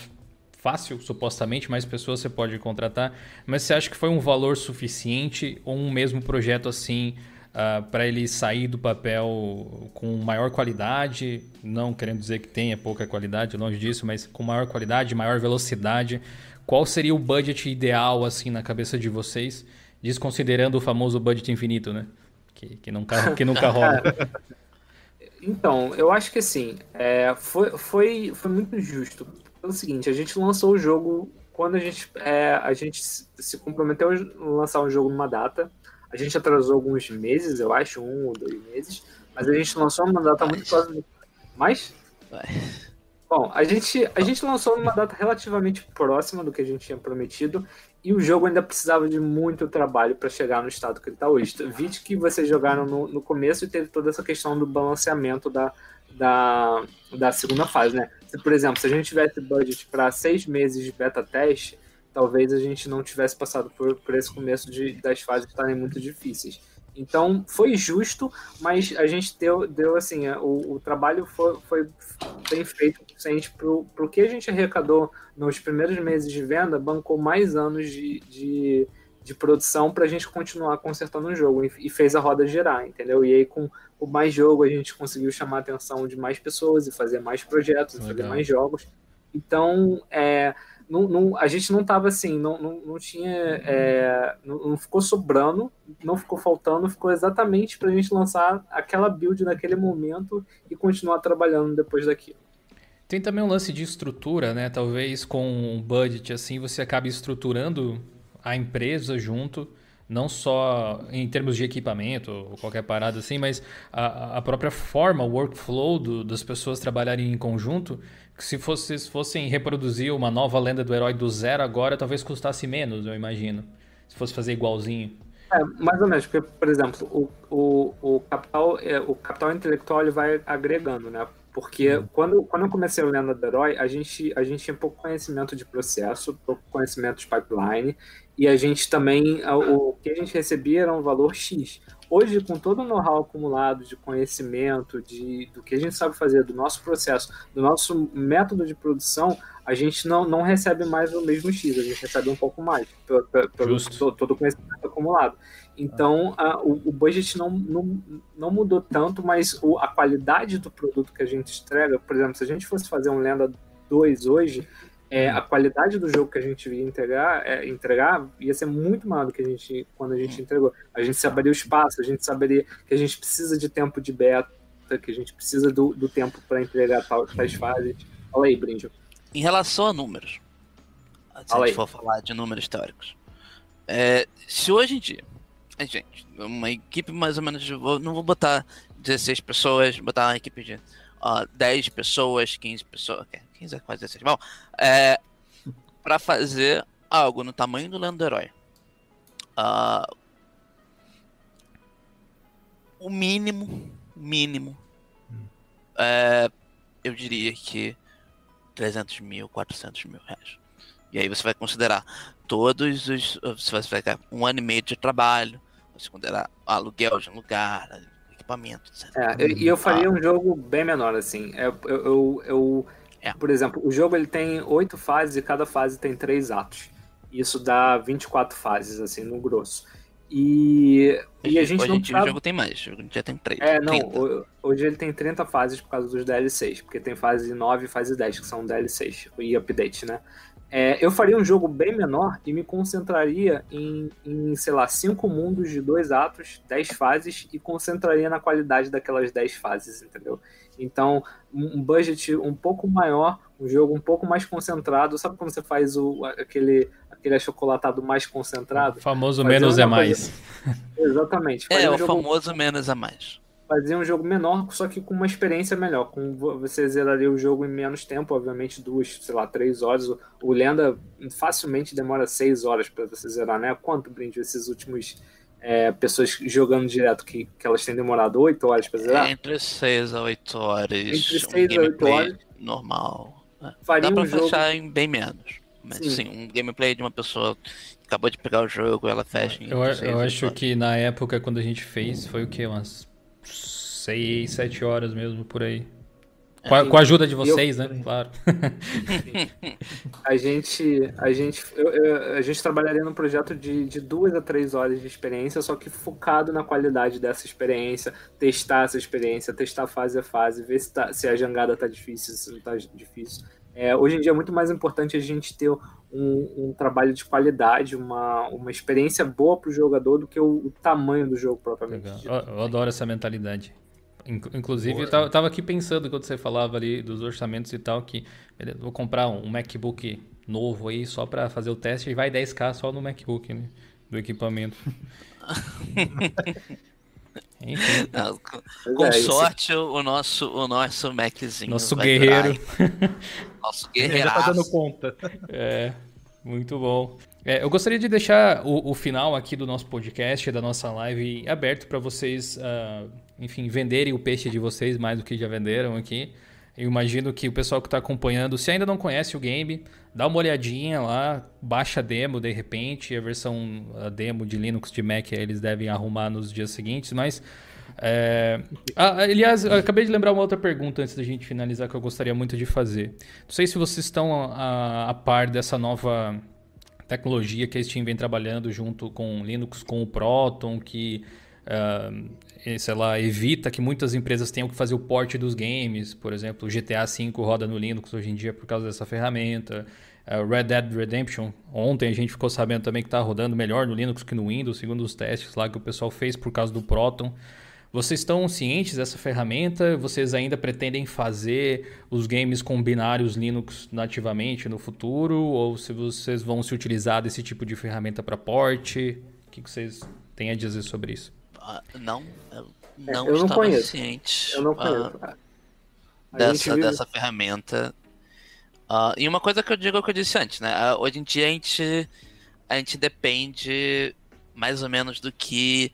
fácil, supostamente, mais pessoas você pode contratar, mas você acha que foi um valor suficiente ou um mesmo projeto assim uh, ah, para ele sair do papel com maior qualidade, não querendo dizer que tenha pouca qualidade, longe disso, mas com maior qualidade, maior velocidade. Qual seria o budget ideal assim na cabeça de vocês, desconsiderando o famoso budget infinito, né? Que, que, nunca, que nunca rola. Então, eu acho que assim, é, foi, foi, foi muito justo. Pelo seguinte, a gente lançou o jogo quando a gente, é, a gente se comprometeu a lançar um jogo numa data. A gente atrasou alguns meses, eu acho, um ou dois meses, mas a gente lançou numa data muito próxima. Mais? Bom, a gente, a gente lançou numa data relativamente próxima do que a gente tinha prometido e o jogo ainda precisava de muito trabalho para chegar no estado que ele está hoje. Vídeo que vocês jogaram no, no começo e teve toda essa questão do balanceamento da, da, da segunda fase, né? Se, por exemplo, se a gente tivesse budget para seis meses de beta teste, talvez a gente não tivesse passado por, por esse começo de, das fases estarem muito difíceis. Então foi justo, mas a gente deu, deu assim, é, o, o trabalho foi, foi bem feito suficiente para o que a gente arrecadou nos primeiros meses de venda, bancou mais anos de, de, de produção para a gente continuar consertando o jogo e, e, fez a roda girar, entendeu? E aí com o mais jogo a gente conseguiu chamar a atenção de mais pessoas e fazer mais projetos, Legal. fazer mais jogos. Então, é, não, não, a gente não tava assim, não, não, não tinha. É, não, não, ficou sobrando, não ficou faltando, ficou exatamente para a gente lançar aquela build naquele momento e continuar trabalhando depois daquilo. Tem também um lance de estrutura, né? Talvez com um budget assim você acabe estruturando a empresa junto não só em termos de equipamento ou qualquer parada assim, mas a, a própria forma, o workflow do, das pessoas trabalharem em conjunto, se vocês fossem reproduzir uma nova lenda do herói do zero agora, talvez custasse menos, eu imagino, se fosse fazer igualzinho. É, mais ou menos, porque, por exemplo, o, o, o, capital, é, o capital intelectual ele vai agregando, né? Porque uhum. quando, quando eu comecei o Lenda do Herói, a gente, a gente tinha pouco conhecimento de processo, pouco conhecimento de pipeline, e a gente também, o que a gente recebia era um valor X. Hoje, com todo o know-how acumulado de conhecimento, de, do que a gente sabe fazer, do nosso processo, do nosso método de produção, a gente não, não recebe mais o mesmo X, a gente recebe um pouco mais, pelo, todo, todo o conhecimento acumulado. Então, a, o, o, budget não, não, não mudou tanto, mas o, a qualidade do produto que a gente entrega, por exemplo, se a gente fosse fazer um Lenda 2 hoje, é, a qualidade do jogo que a gente ia entregar, é, entregar ia ser muito maior do que a gente quando a gente entregou. A gente saberia o espaço, a gente saberia que a gente precisa de tempo de beta, que a gente precisa do, do tempo para entregar tal, tais fases. Fala aí, Brinjo. Em relação a números, se Fala a gente aí. for falar de números teóricos, é, se hoje em dia, a gente, uma equipe mais ou menos, não vou botar 16 pessoas, botar uma equipe de ó, 10 pessoas, 15 pessoas, ok, 15 é quase 16, bom, é, para fazer algo no tamanho do Lendo do Herói, ah, o mínimo, mínimo, é, eu diria que 300 mil, 400 mil reais. E aí você vai considerar todos os. Você vai pegar um ano e meio de trabalho, você considerar aluguel de um lugar, equipamento, etc. É, eu- e eu faria um jogo bem menor, assim. É, eu, eu, eu- É. Por exemplo, o jogo ele tem oito fases e cada fase tem três atos. Isso dá 24 fases, assim, no grosso. E, e a gente Hoje não dia o jogo tem mais, o jogo já tem três. É, não, 30. ho- hoje ele tem 30 fases por causa dos DLCs, porque tem fase 9 e fase 10, que são DLCs, e update, né? É, eu faria um jogo bem menor e me concentraria em, em, sei lá, cinco mundos de dois atos, 10 fases, e concentraria na qualidade daquelas 10 fases, entendeu? Então, um budget um pouco maior, um jogo um pouco mais concentrado. Sabe quando você faz o, aquele, aquele achocolatado mais concentrado? O famoso Fazer menos é mais. Exatamente. É, um o jogo famoso menos a mais. Fazer um jogo menor, só que com uma experiência melhor. Com, vo- você zeraria o jogo em menos tempo, obviamente, duas, sei lá, três horas. O, o Lenda facilmente demora seis horas para você zerar, né? Quanto, Brinde, esses últimos é, pessoas jogando direto que, que elas têm demorado oito horas para zerar? Entre 6 a 8 horas. Entre um seis a oito horas. normal. É. Faria Dá pra um jogo. fechar em bem menos. Mas Sim. sim. um gameplay de uma pessoa que acabou de pegar o jogo, ela fecha em Eu, seis, eu oito acho horas. que na época, quando a gente fez, foi o quê? Umas 6, 7 horas mesmo, por aí. Com a, com a ajuda de vocês, né? Claro. A gente, a gente, eu- eu- a gente trabalharia num projeto de, de duas a três horas de experiência, só que focado na qualidade dessa experiência, testar essa experiência, testar fase a fase, ver se, tá- se a jangada tá difícil, se não tá difícil. É, hoje em dia é muito mais importante a gente ter um, um trabalho de qualidade, uma, uma experiência boa para o jogador do que o, o tamanho do jogo propriamente. Dito. Eu, eu adoro essa mentalidade. Inc- Inclusive, eu tava, tava aqui pensando quando você falava ali dos orçamentos e tal, que beleza, vou comprar um MacBook novo aí só pra fazer o teste e vai 10k só no MacBook, né? Do equipamento. Enfim, Não, com com é, esse- sorte, o nosso, o nosso Maczinho. nosso vai guerreiro. durar. Nosso guerreiro. já tá dando conta. É, muito bom. É, eu gostaria de deixar o, o final aqui do nosso podcast, da nossa live, aberto para vocês, ah, enfim, venderem o peixe de vocês mais do que já venderam aqui. Eu imagino que o pessoal que está acompanhando, se ainda não conhece o game, dá uma olhadinha lá, baixa a demo de repente, a versão a demo de Linux de Mac eles devem arrumar nos dias seguintes, mas é... Ah, aliás, acabei de lembrar uma outra pergunta antes da gente finalizar que eu gostaria muito de fazer. Não sei se vocês estão a, a par dessa nova tecnologia que a Steam vem trabalhando junto com Linux, com o Proton, que eh, sei lá, evita que muitas empresas tenham que fazer o port dos games. Por exemplo, o GTA V roda no Linux hoje em dia por causa dessa ferramenta. Ah, Red Dead Redemption, ontem a gente ficou sabendo também que está rodando melhor no Linux que no Windows, segundo os testes lá que o pessoal fez por causa do Proton. Vocês estão cientes dessa ferramenta? Vocês ainda pretendem fazer os games com binários Linux nativamente no futuro? Ou se vocês vão se utilizar desse tipo de ferramenta para port? O que vocês têm a dizer sobre isso? Ah, não, eu É, não eu não estava conheço. ciente Eu não conheço. A dessa, vive- dessa ferramenta. Ah, e uma coisa que eu digo é o que eu disse antes, né? Ah, hoje em dia a gente, a gente depende mais ou menos do que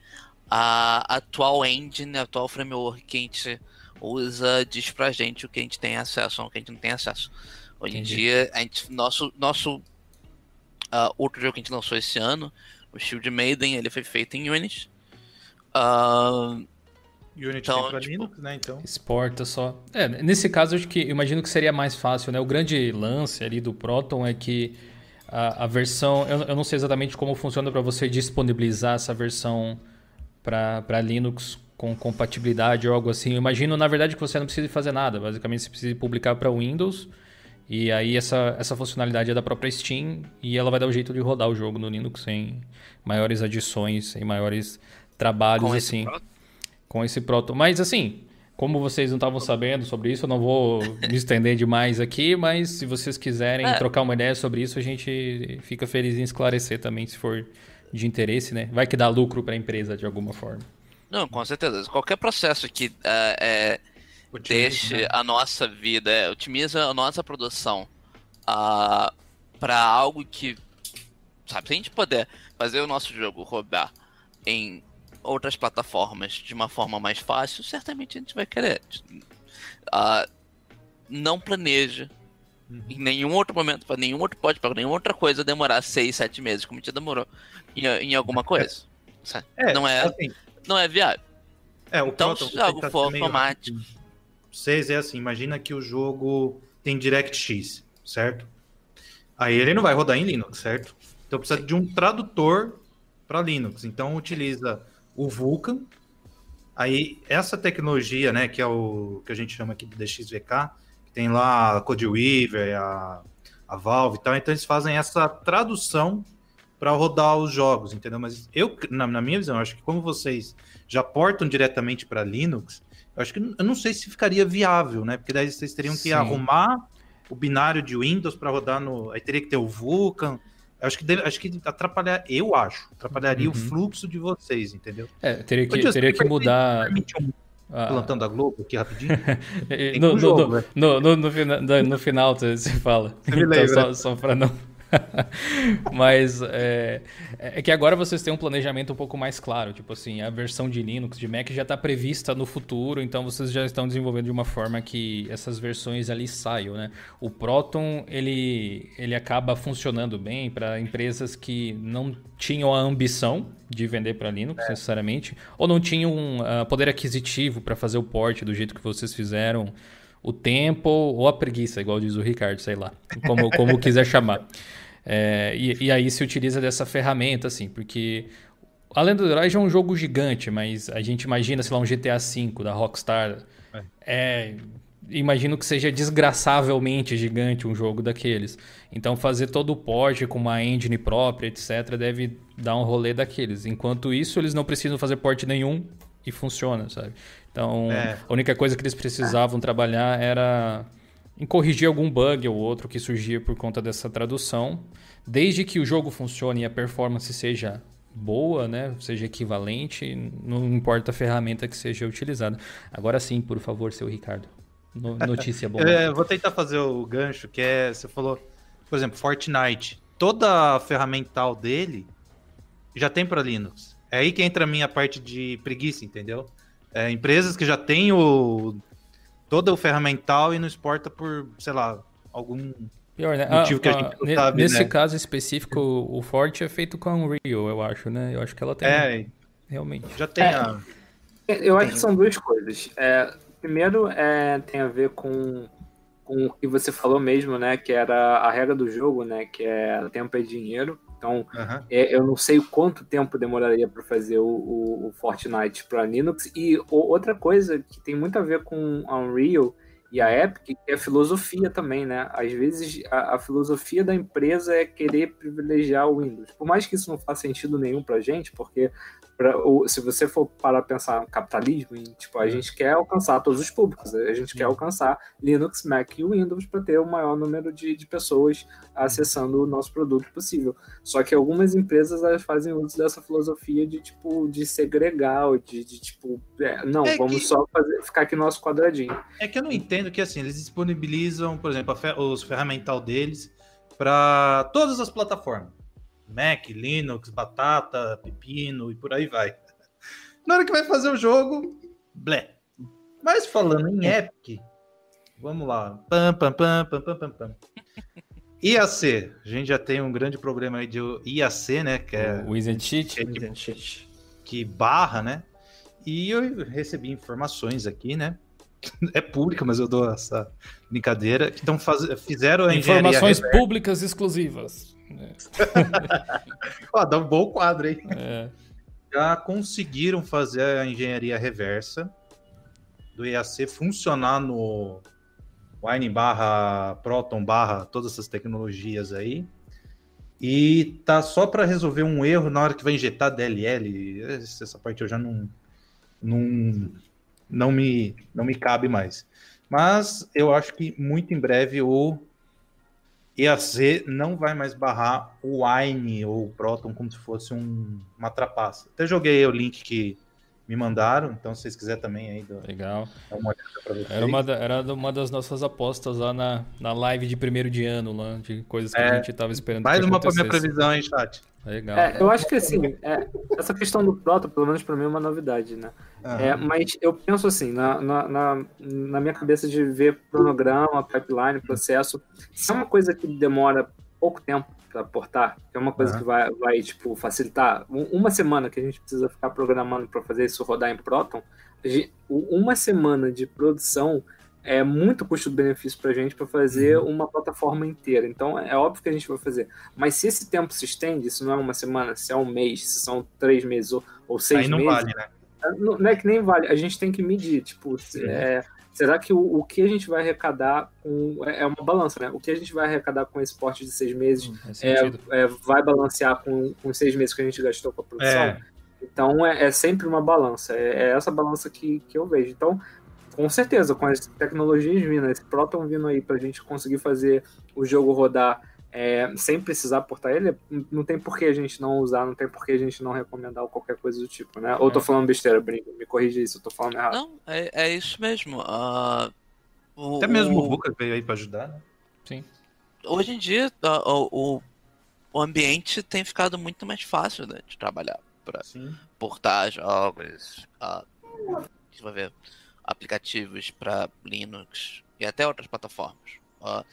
a atual engine, a atual framework que a gente usa diz pra gente o que a gente tem acesso ou o que a gente não tem acesso. Hoje Entendi. em dia, a gente, nosso, nosso ah, outro jogo que a gente lançou esse ano, o Shield Maiden, ele foi feito em Unity. Ah, Unity Então, tem pra tipo- Linux, né? Então. Exporta só. É, nesse caso, acho que eu imagino que seria mais fácil, né? O grande lance ali do Proton é que a, a versão. Eu, eu não sei exatamente como funciona para você disponibilizar essa versão para Linux com compatibilidade ou algo assim. Eu imagino, na verdade, que você não precisa fazer nada. Basicamente, você precisa publicar para Windows E aí essa, essa funcionalidade é da própria Steam e ela vai dar o jeito de rodar o jogo no Linux sem maiores adições, sem maiores trabalhos Com assim. proto? Com esse proto. Mas assim, como vocês não estavam sabendo sobre isso, eu não vou me estender demais aqui, mas se vocês quiserem É. trocar uma ideia sobre isso, a gente fica feliz em esclarecer também, se for de interesse, né? Vai que dá lucro para a empresa de alguma forma. Não, com certeza. Qualquer processo que é, é, deixe né? a nossa vida, é, otimiza a nossa produção ah, para algo que, sabe, se a gente puder fazer o nosso jogo rodar em outras plataformas de uma forma mais fácil, certamente a gente vai querer. Ah, não planeje em nenhum outro momento, para nenhum outro pode, para nenhuma outra coisa demorar seis, sete meses, como já demorou em, em alguma coisa. Sabe? não, é, assim, não é viável. é, o Então, se algo tentar for automático. Vocês é assim, imagina que o jogo tem DirectX, certo? Aí ele não vai rodar em Linux, certo? Então precisa de um tradutor para Linux. Então utiliza o Vulkan. Aí essa tecnologia, né, que é o que a gente chama aqui de DXVK, que tem lá a CodeWeaver, a, a Valve e tal, então eles fazem essa tradução para rodar os jogos, entendeu? Mas eu, na, na minha visão, eu acho que como vocês já portam diretamente para Linux, eu acho que eu não sei se ficaria viável, né? Porque daí vocês teriam que Sim. arrumar o binário de Windows para rodar no. Aí teria que ter o Vulkan. Acho que deve- acho que atrapalhar, eu acho, atrapalharia Uhum. o fluxo de vocês, entendeu? É, teria que, Justin, teria que mudar. Permite um a- Globo aqui rapidinho? No, no, jogo, no, né? no, no, no fina- da- no final você fala. Você me Então, lembra. só, só pra não. Mas é, é que agora vocês têm um planejamento um pouco mais claro. Tipo assim, a versão de Linux, de Mac já está prevista no futuro, então vocês já estão desenvolvendo de uma forma que essas versões ali saiam, né? O Proton, ele, ele acaba funcionando bem para empresas que não tinham a ambição de vender para Linux necessariamente, ou não tinham ah, poder aquisitivo para fazer o port do jeito que vocês fizeram, o tempo ou a preguiça, igual diz o Ricardo, sei lá, como, como quiser chamar. É, e, e aí se utiliza dessa ferramenta, assim, porque a Lenda do Herói já é um jogo gigante, mas a gente imagina, sei lá, um GTA V da Rockstar. É. imagino que seja desgraçavelmente gigante um jogo daqueles. Então fazer todo o port com uma engine própria, etc, deve dar um rolê daqueles. Enquanto isso, eles não precisam fazer port nenhum e funciona, sabe? Então, É. a única coisa que eles precisavam trabalhar era em corrigir algum bug ou outro que surgia por conta dessa tradução, desde que o jogo funcione e a performance seja boa, né, seja equivalente, não importa a ferramenta que seja utilizada. Agora sim, por favor, seu Ricardo. No- notícia boa. É, vou tentar fazer o gancho, que é, você falou, por exemplo, Fortnite. Toda a ferramental dele já tem para Linux. É aí que entra a minha parte de preguiça, entendeu? É, empresas que já têm o todo o ferramental e não exporta por, sei lá, algum Pior, né? motivo que a Ah, gente não ne- sabe, Nesse né? caso específico, o Forte é feito com a Unreal, eu acho, né? Eu acho que ela tem, É, realmente. já tem É. a. Eu acho que são duas coisas. É, primeiro, é, tem a ver com, com o que você falou mesmo, né? Que era a regra do jogo, né? Que é tempo é dinheiro. Então, Aham. é, eu não sei quanto tempo demoraria para fazer o, o- o Fortnite para Linux. E o- outra coisa que tem muito a ver com a Unreal e a Epic é a filosofia também, né? Às vezes a, a filosofia da empresa é querer privilegiar o Windows. Por mais que isso não faça sentido nenhum pra gente, porque pra- o- se você for parar pra pensar no capitalismo, em, tipo, a gente quer alcançar todos os públicos, a gente quer alcançar Linux, Mac e Windows para ter o maior número de, de pessoas acessando o nosso produto possível. Só que algumas empresas elas fazem uso dessa filosofia de tipo de segregar, ou de, de tipo, é, não, É vamos que- só fazer, ficar aqui no nosso quadradinho. É que eu não entendo que assim, eles disponibilizam, por exemplo, a fe- os ferramental deles para todas as plataformas. Mac, Linux, Batata, Pepino e por aí vai. Na hora que vai fazer o jogo, blé. Mas falando em Epic, vamos lá. Pam, pam, pam, pam, pam, pam, pam. IAC, a gente já tem um grande problema aí de IAC, né? Que é O Wizard Cheat. é tipo que barra, né? E eu recebi informações aqui, né? É pública, mas eu dou essa brincadeira. Que tão faz... fizeram a engenharia Informações reversa. públicas exclusivas. Ó, dá um bom quadro aí. É. Já conseguiram fazer a engenharia reversa do IAC funcionar no, Wine barra Proton barra todas essas tecnologias aí. E tá só para resolver um erro na hora que vai injetar DLL. Essa parte eu já não não, não me não me cabe mais. Mas eu acho que muito em breve o EAC não vai mais barrar o Wine ou o Proton como se fosse um, uma trapaça. Até joguei o link que me mandaram, então se vocês quiserem também aí. Do, Legal. Dá uma olhada pra vocês. Era uma, da- era uma das nossas apostas lá na, na live de primeiro de ano, lá, de coisas que É, a gente tava esperando Mais uma pra minha previsão, hein, chat. Legal. É, eu acho que assim, é, essa questão do Proto, pelo menos pra mim, é uma novidade, né? É, mas eu penso assim, na, na, na, na minha cabeça de ver cronograma, pipeline, processo, se é uma coisa que demora pouco tempo para portar, que é uma coisa Aham. que vai, vai tipo, facilitar, um- uma semana que a gente precisa ficar programando para fazer isso rodar em Proton, uma semana de produção é muito custo-benefício para a gente para fazer uma plataforma inteira. Então é óbvio que a gente vai fazer. Mas se esse tempo se estende, se não é uma semana, se é um mês, se são três meses ou, ou seis Aí não meses, vale, né? não, não é que nem vale, a gente tem que medir, tipo, é, será que o, o que a gente vai arrecadar com. É é uma balança, né? O que a gente vai arrecadar com esse porte de seis meses Faz é, é, vai balancear com, com os seis meses que a gente gastou com a produção. É. Então é, é sempre uma balança, é, é essa balança que, que eu vejo. Então, com certeza, com as tecnologias vindo, esse Proton vindo aí pra gente conseguir fazer o jogo rodar é, sem precisar portar ele, não tem por que a gente não usar, não tem por que a gente não recomendar ou qualquer coisa do tipo, né? Ou eu tô É. falando besteira, Brinco, me corrige isso, eu tô falando errado. Não, é, é isso mesmo. Ah, o- Até mesmo o o- Lucas veio aí pra ajudar, né? Sim. hoje em dia o, o, o ambiente tem ficado muito mais fácil né, de trabalhar para Sim. portar jogos, ah, desenvolver aplicativos para Linux e até outras plataformas. Ah,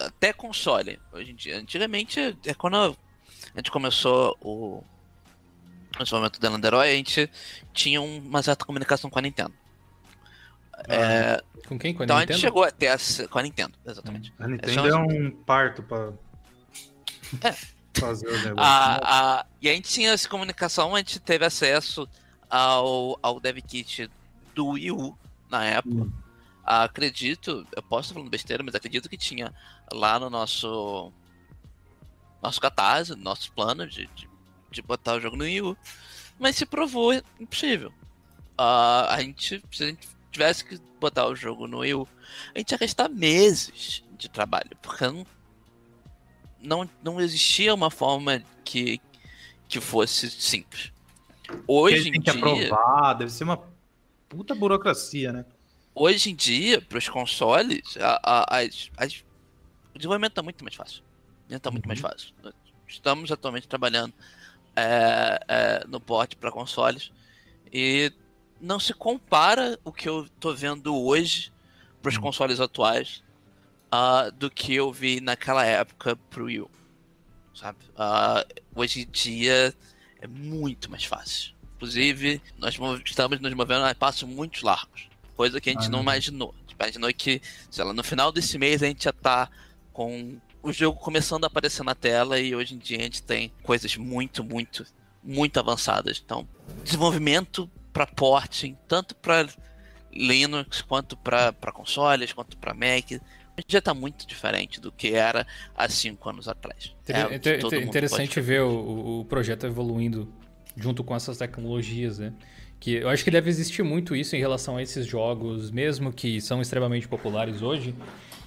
até console hoje em dia. Antigamente, é quando a gente começou o desenvolvimento da Landeroy, a gente tinha uma certa comunicação com a Nintendo. É, Com quem? Com a então a Nintendo? gente chegou até essa, com a Nintendo, exatamente. A Nintendo É é um parto pra É. fazer o negócio. A, a- e a gente tinha essa comunicação, a gente teve acesso ao, ao dev kit do Wii U na época. Hum. Acredito, eu posso estar falando besteira, mas acredito que tinha lá no nosso nosso catarse, nosso plano de, de, de botar o jogo no Wii U. Mas se provou impossível. Ah, a gente, se a gente tivesse que botar o jogo no Wii U, a gente ia gastar meses de trabalho, porque não não, não existia uma forma que, que fosse simples. Hoje em dia, aprovar, deve ser uma puta burocracia, né? hoje em dia, para os consoles, a, a, as, as- o desenvolvimento está muito mais fácil. Está muito mais fácil. Estamos atualmente trabalhando é, é, no porte para consoles e não se compara o que eu estou vendo hoje para os Hum. consoles atuais ah, do que eu vi naquela época pro Wii U. Sabe? Ah, hoje em dia é muito mais fácil. Inclusive, nós estamos nos movendo a passos muito largos. Coisa que a gente Ah, não não. imaginou. A gente imaginou que, sei lá, no final desse mês a gente já tá com o jogo começando a aparecer na tela e hoje em dia a gente tem coisas muito, muito, muito avançadas. Então, desenvolvimento para porting, tanto para Linux quanto para consoles, quanto para Mac, já tá muito diferente do que era há cinco anos atrás. Inter- É inter- interessante ver o, o projeto evoluindo junto com essas tecnologias, né? Que eu acho que deve existir muito isso em relação a esses jogos, mesmo que são extremamente populares hoje,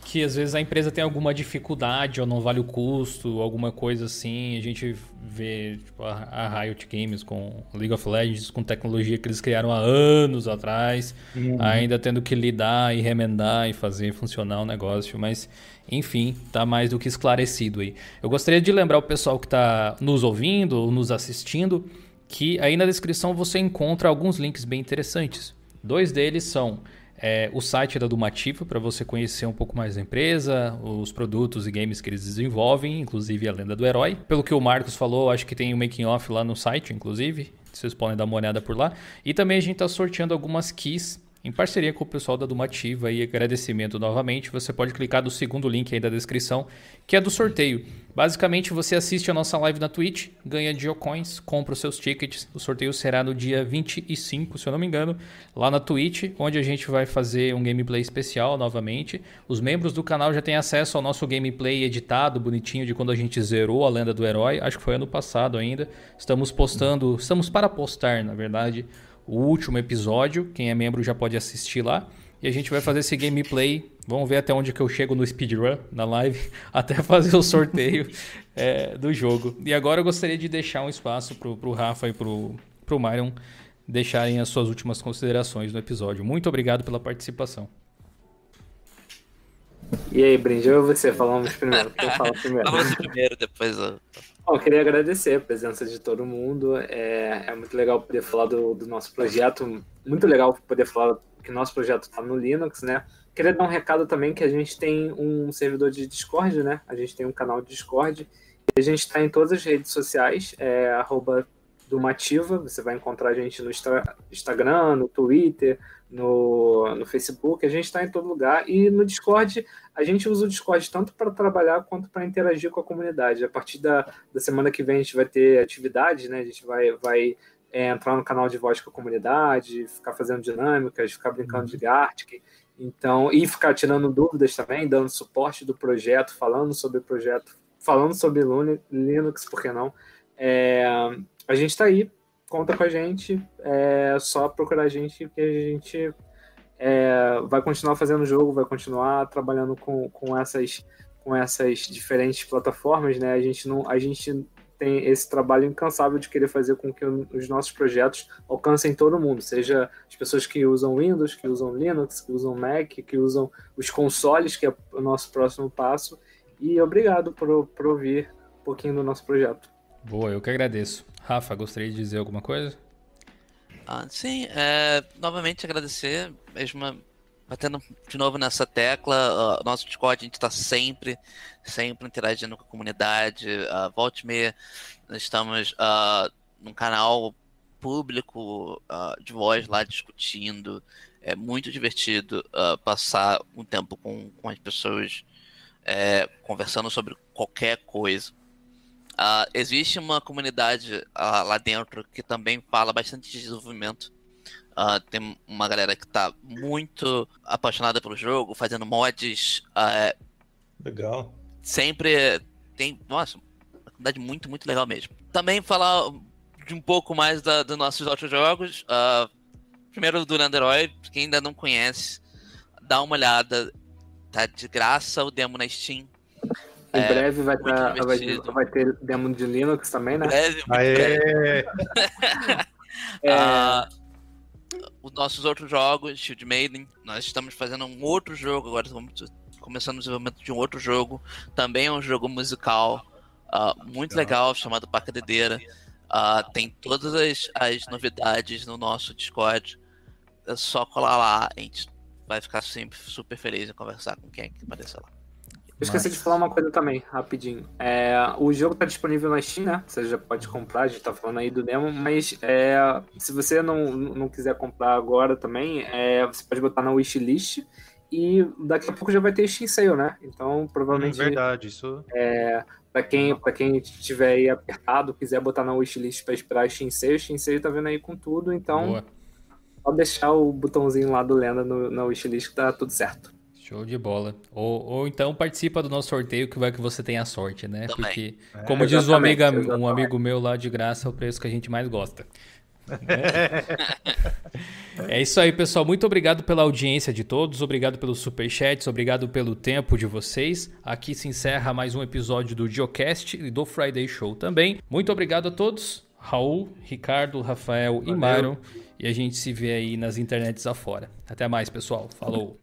que às vezes a empresa tem alguma dificuldade ou não vale o custo, alguma coisa assim. A gente vê tipo, a, Riot Games com League of Legends, com tecnologia que eles criaram há anos atrás, ainda tendo que lidar e remendar e fazer funcionar o negócio, mas enfim, tá mais do que esclarecido aí. Eu gostaria de lembrar o pessoal que está nos ouvindo ou nos assistindo que aí na descrição você encontra alguns links bem interessantes. Dois deles são é, o site da Dumativa para você conhecer um pouco mais da empresa, os produtos e games que eles desenvolvem, inclusive a Lenda do Herói. Pelo que o Marcos falou, acho que tem o making off lá no site, inclusive. Vocês podem dar uma olhada por lá. E também a gente está sorteando algumas keys em parceria com o pessoal da Dumativa e agradecimento novamente. Você pode clicar no segundo link aí da descrição, que é do sorteio. Basicamente, você assiste a nossa live na Twitch, ganha Geocoins, compra os seus tickets. O sorteio será no dia 25, se eu não me engano, lá na Twitch, onde a gente vai fazer um gameplay especial novamente. Os membros do canal já têm acesso ao nosso gameplay editado, bonitinho, de quando a gente zerou a Lenda do Herói. Acho que foi ano passado ainda. Estamos postando, estamos para postar, na verdade, o último episódio. Quem é membro já pode assistir lá. E a gente vai fazer esse gameplay. Vamos ver até onde que eu chego no speedrun, na live, até fazer o sorteio é, do jogo. E agora eu gostaria de deixar um espaço pro, pro Rafa e pro, pro Myron deixarem as suas últimas considerações no episódio. Muito obrigado pela participação. E aí, Brinde, eu e você falamos primeiro. Quem fala primeiro? Fala você primeiro, depois eu. Bom, eu queria agradecer a presença de todo mundo. É, é muito legal poder falar do, do nosso projeto. Muito legal poder falar que nosso projeto está no Linux, né? Queria dar um recado também que a gente tem um servidor de Discord, né? A gente tem um canal de Discord. A gente está em todas as redes sociais, é, arroba Dumativa. Você vai encontrar a gente no Insta- Instagram, no Twitter, no, no Facebook. A gente está em todo lugar. E no Discord, a gente usa o Discord tanto para trabalhar quanto para interagir com a comunidade. A partir da, da semana que vem, a gente vai ter atividades, né? A gente vai, vai é, entrar no canal de voz com a comunidade, ficar fazendo dinâmicas, ficar brincando de Gartic. Então, e ficar tirando dúvidas também, dando suporte do projeto, falando sobre o projeto, falando sobre Linux, por que não? É, a gente está aí, conta com a gente, é só procurar a gente que a gente é, vai continuar fazendo jogo, vai continuar trabalhando com, com, essas, com essas diferentes plataformas, né? A gente não, a gente tem esse trabalho incansável de querer fazer com que os nossos projetos alcancem todo mundo, seja as pessoas que usam Windows, que usam Linux, que usam Mac, que usam os consoles, que é o nosso próximo passo. E obrigado por, por ouvir um pouquinho do nosso projeto. Boa, eu que agradeço. Rafa, gostaria de dizer alguma coisa? Ah, sim, é, novamente agradecer, mesmo batendo de novo nessa tecla, ah, nosso Discord a gente está sempre, sempre interagindo com a comunidade, ah, volte meia, estamos ah, num canal público ah, de voz lá discutindo, é muito divertido ah, passar um tempo com, com as pessoas é, conversando sobre qualquer coisa. Ah, existe uma comunidade ah, lá dentro que também fala bastante de desenvolvimento. Ah, tem uma galera que tá muito apaixonada pelo jogo, fazendo mods. ah, Legal. sempre tem. Nossa, uma comunidade muito, muito legal mesmo. Também falar de um pouco mais da- dos nossos outros jogos. primeiro do Landeroy, quem ainda não conhece, dá uma olhada. Tá de graça o demo na Steam. Em É, breve vai, tá- vai, vai ter demo de Linux também, né? Breve. Aê! É, Ah, os nossos outros jogos, Shield Maiden, nós estamos fazendo um outro jogo agora, estamos começando o desenvolvimento de um outro jogo, também é um jogo musical ah, muito legal, chamado Pacadedeira. Ah, tem todas as, as novidades no nosso Discord. É só colar lá, a gente vai ficar sempre super feliz em conversar com quem que aparecer lá. Eu esqueci de falar uma coisa também, rapidinho. É, o jogo tá disponível na Steam, né? Você já pode comprar, a gente tá falando aí do demo, mas é, se você não, não quiser comprar agora também, é, você pode botar na wishlist e daqui a pouco já vai ter Steam Sale, né? Então, provavelmente, verdade, isso. pra quem, pra quem estiver aí apertado, quiser botar na wishlist pra esperar Steam Sale, Steam Sale tá vindo aí com tudo, então Boa. só deixar o botãozinho lá do Lenda no, na wishlist que tá tudo certo. Show de bola. Ou, ou então participa do nosso sorteio que vai que você tenha sorte, né? Também. Porque, É, como diz um, amiga, um amigo meu lá de graça, é o preço que a gente mais gosta. É isso aí, pessoal. Muito obrigado pela audiência de todos, obrigado pelos superchats, obrigado pelo tempo de vocês. Aqui se encerra mais um episódio do Geocast e do Friday Show também. Muito obrigado a todos. Raul, Ricardo, Rafael e Valeu. Myron. E a gente se vê aí nas internets afora. Até mais, pessoal. Falou.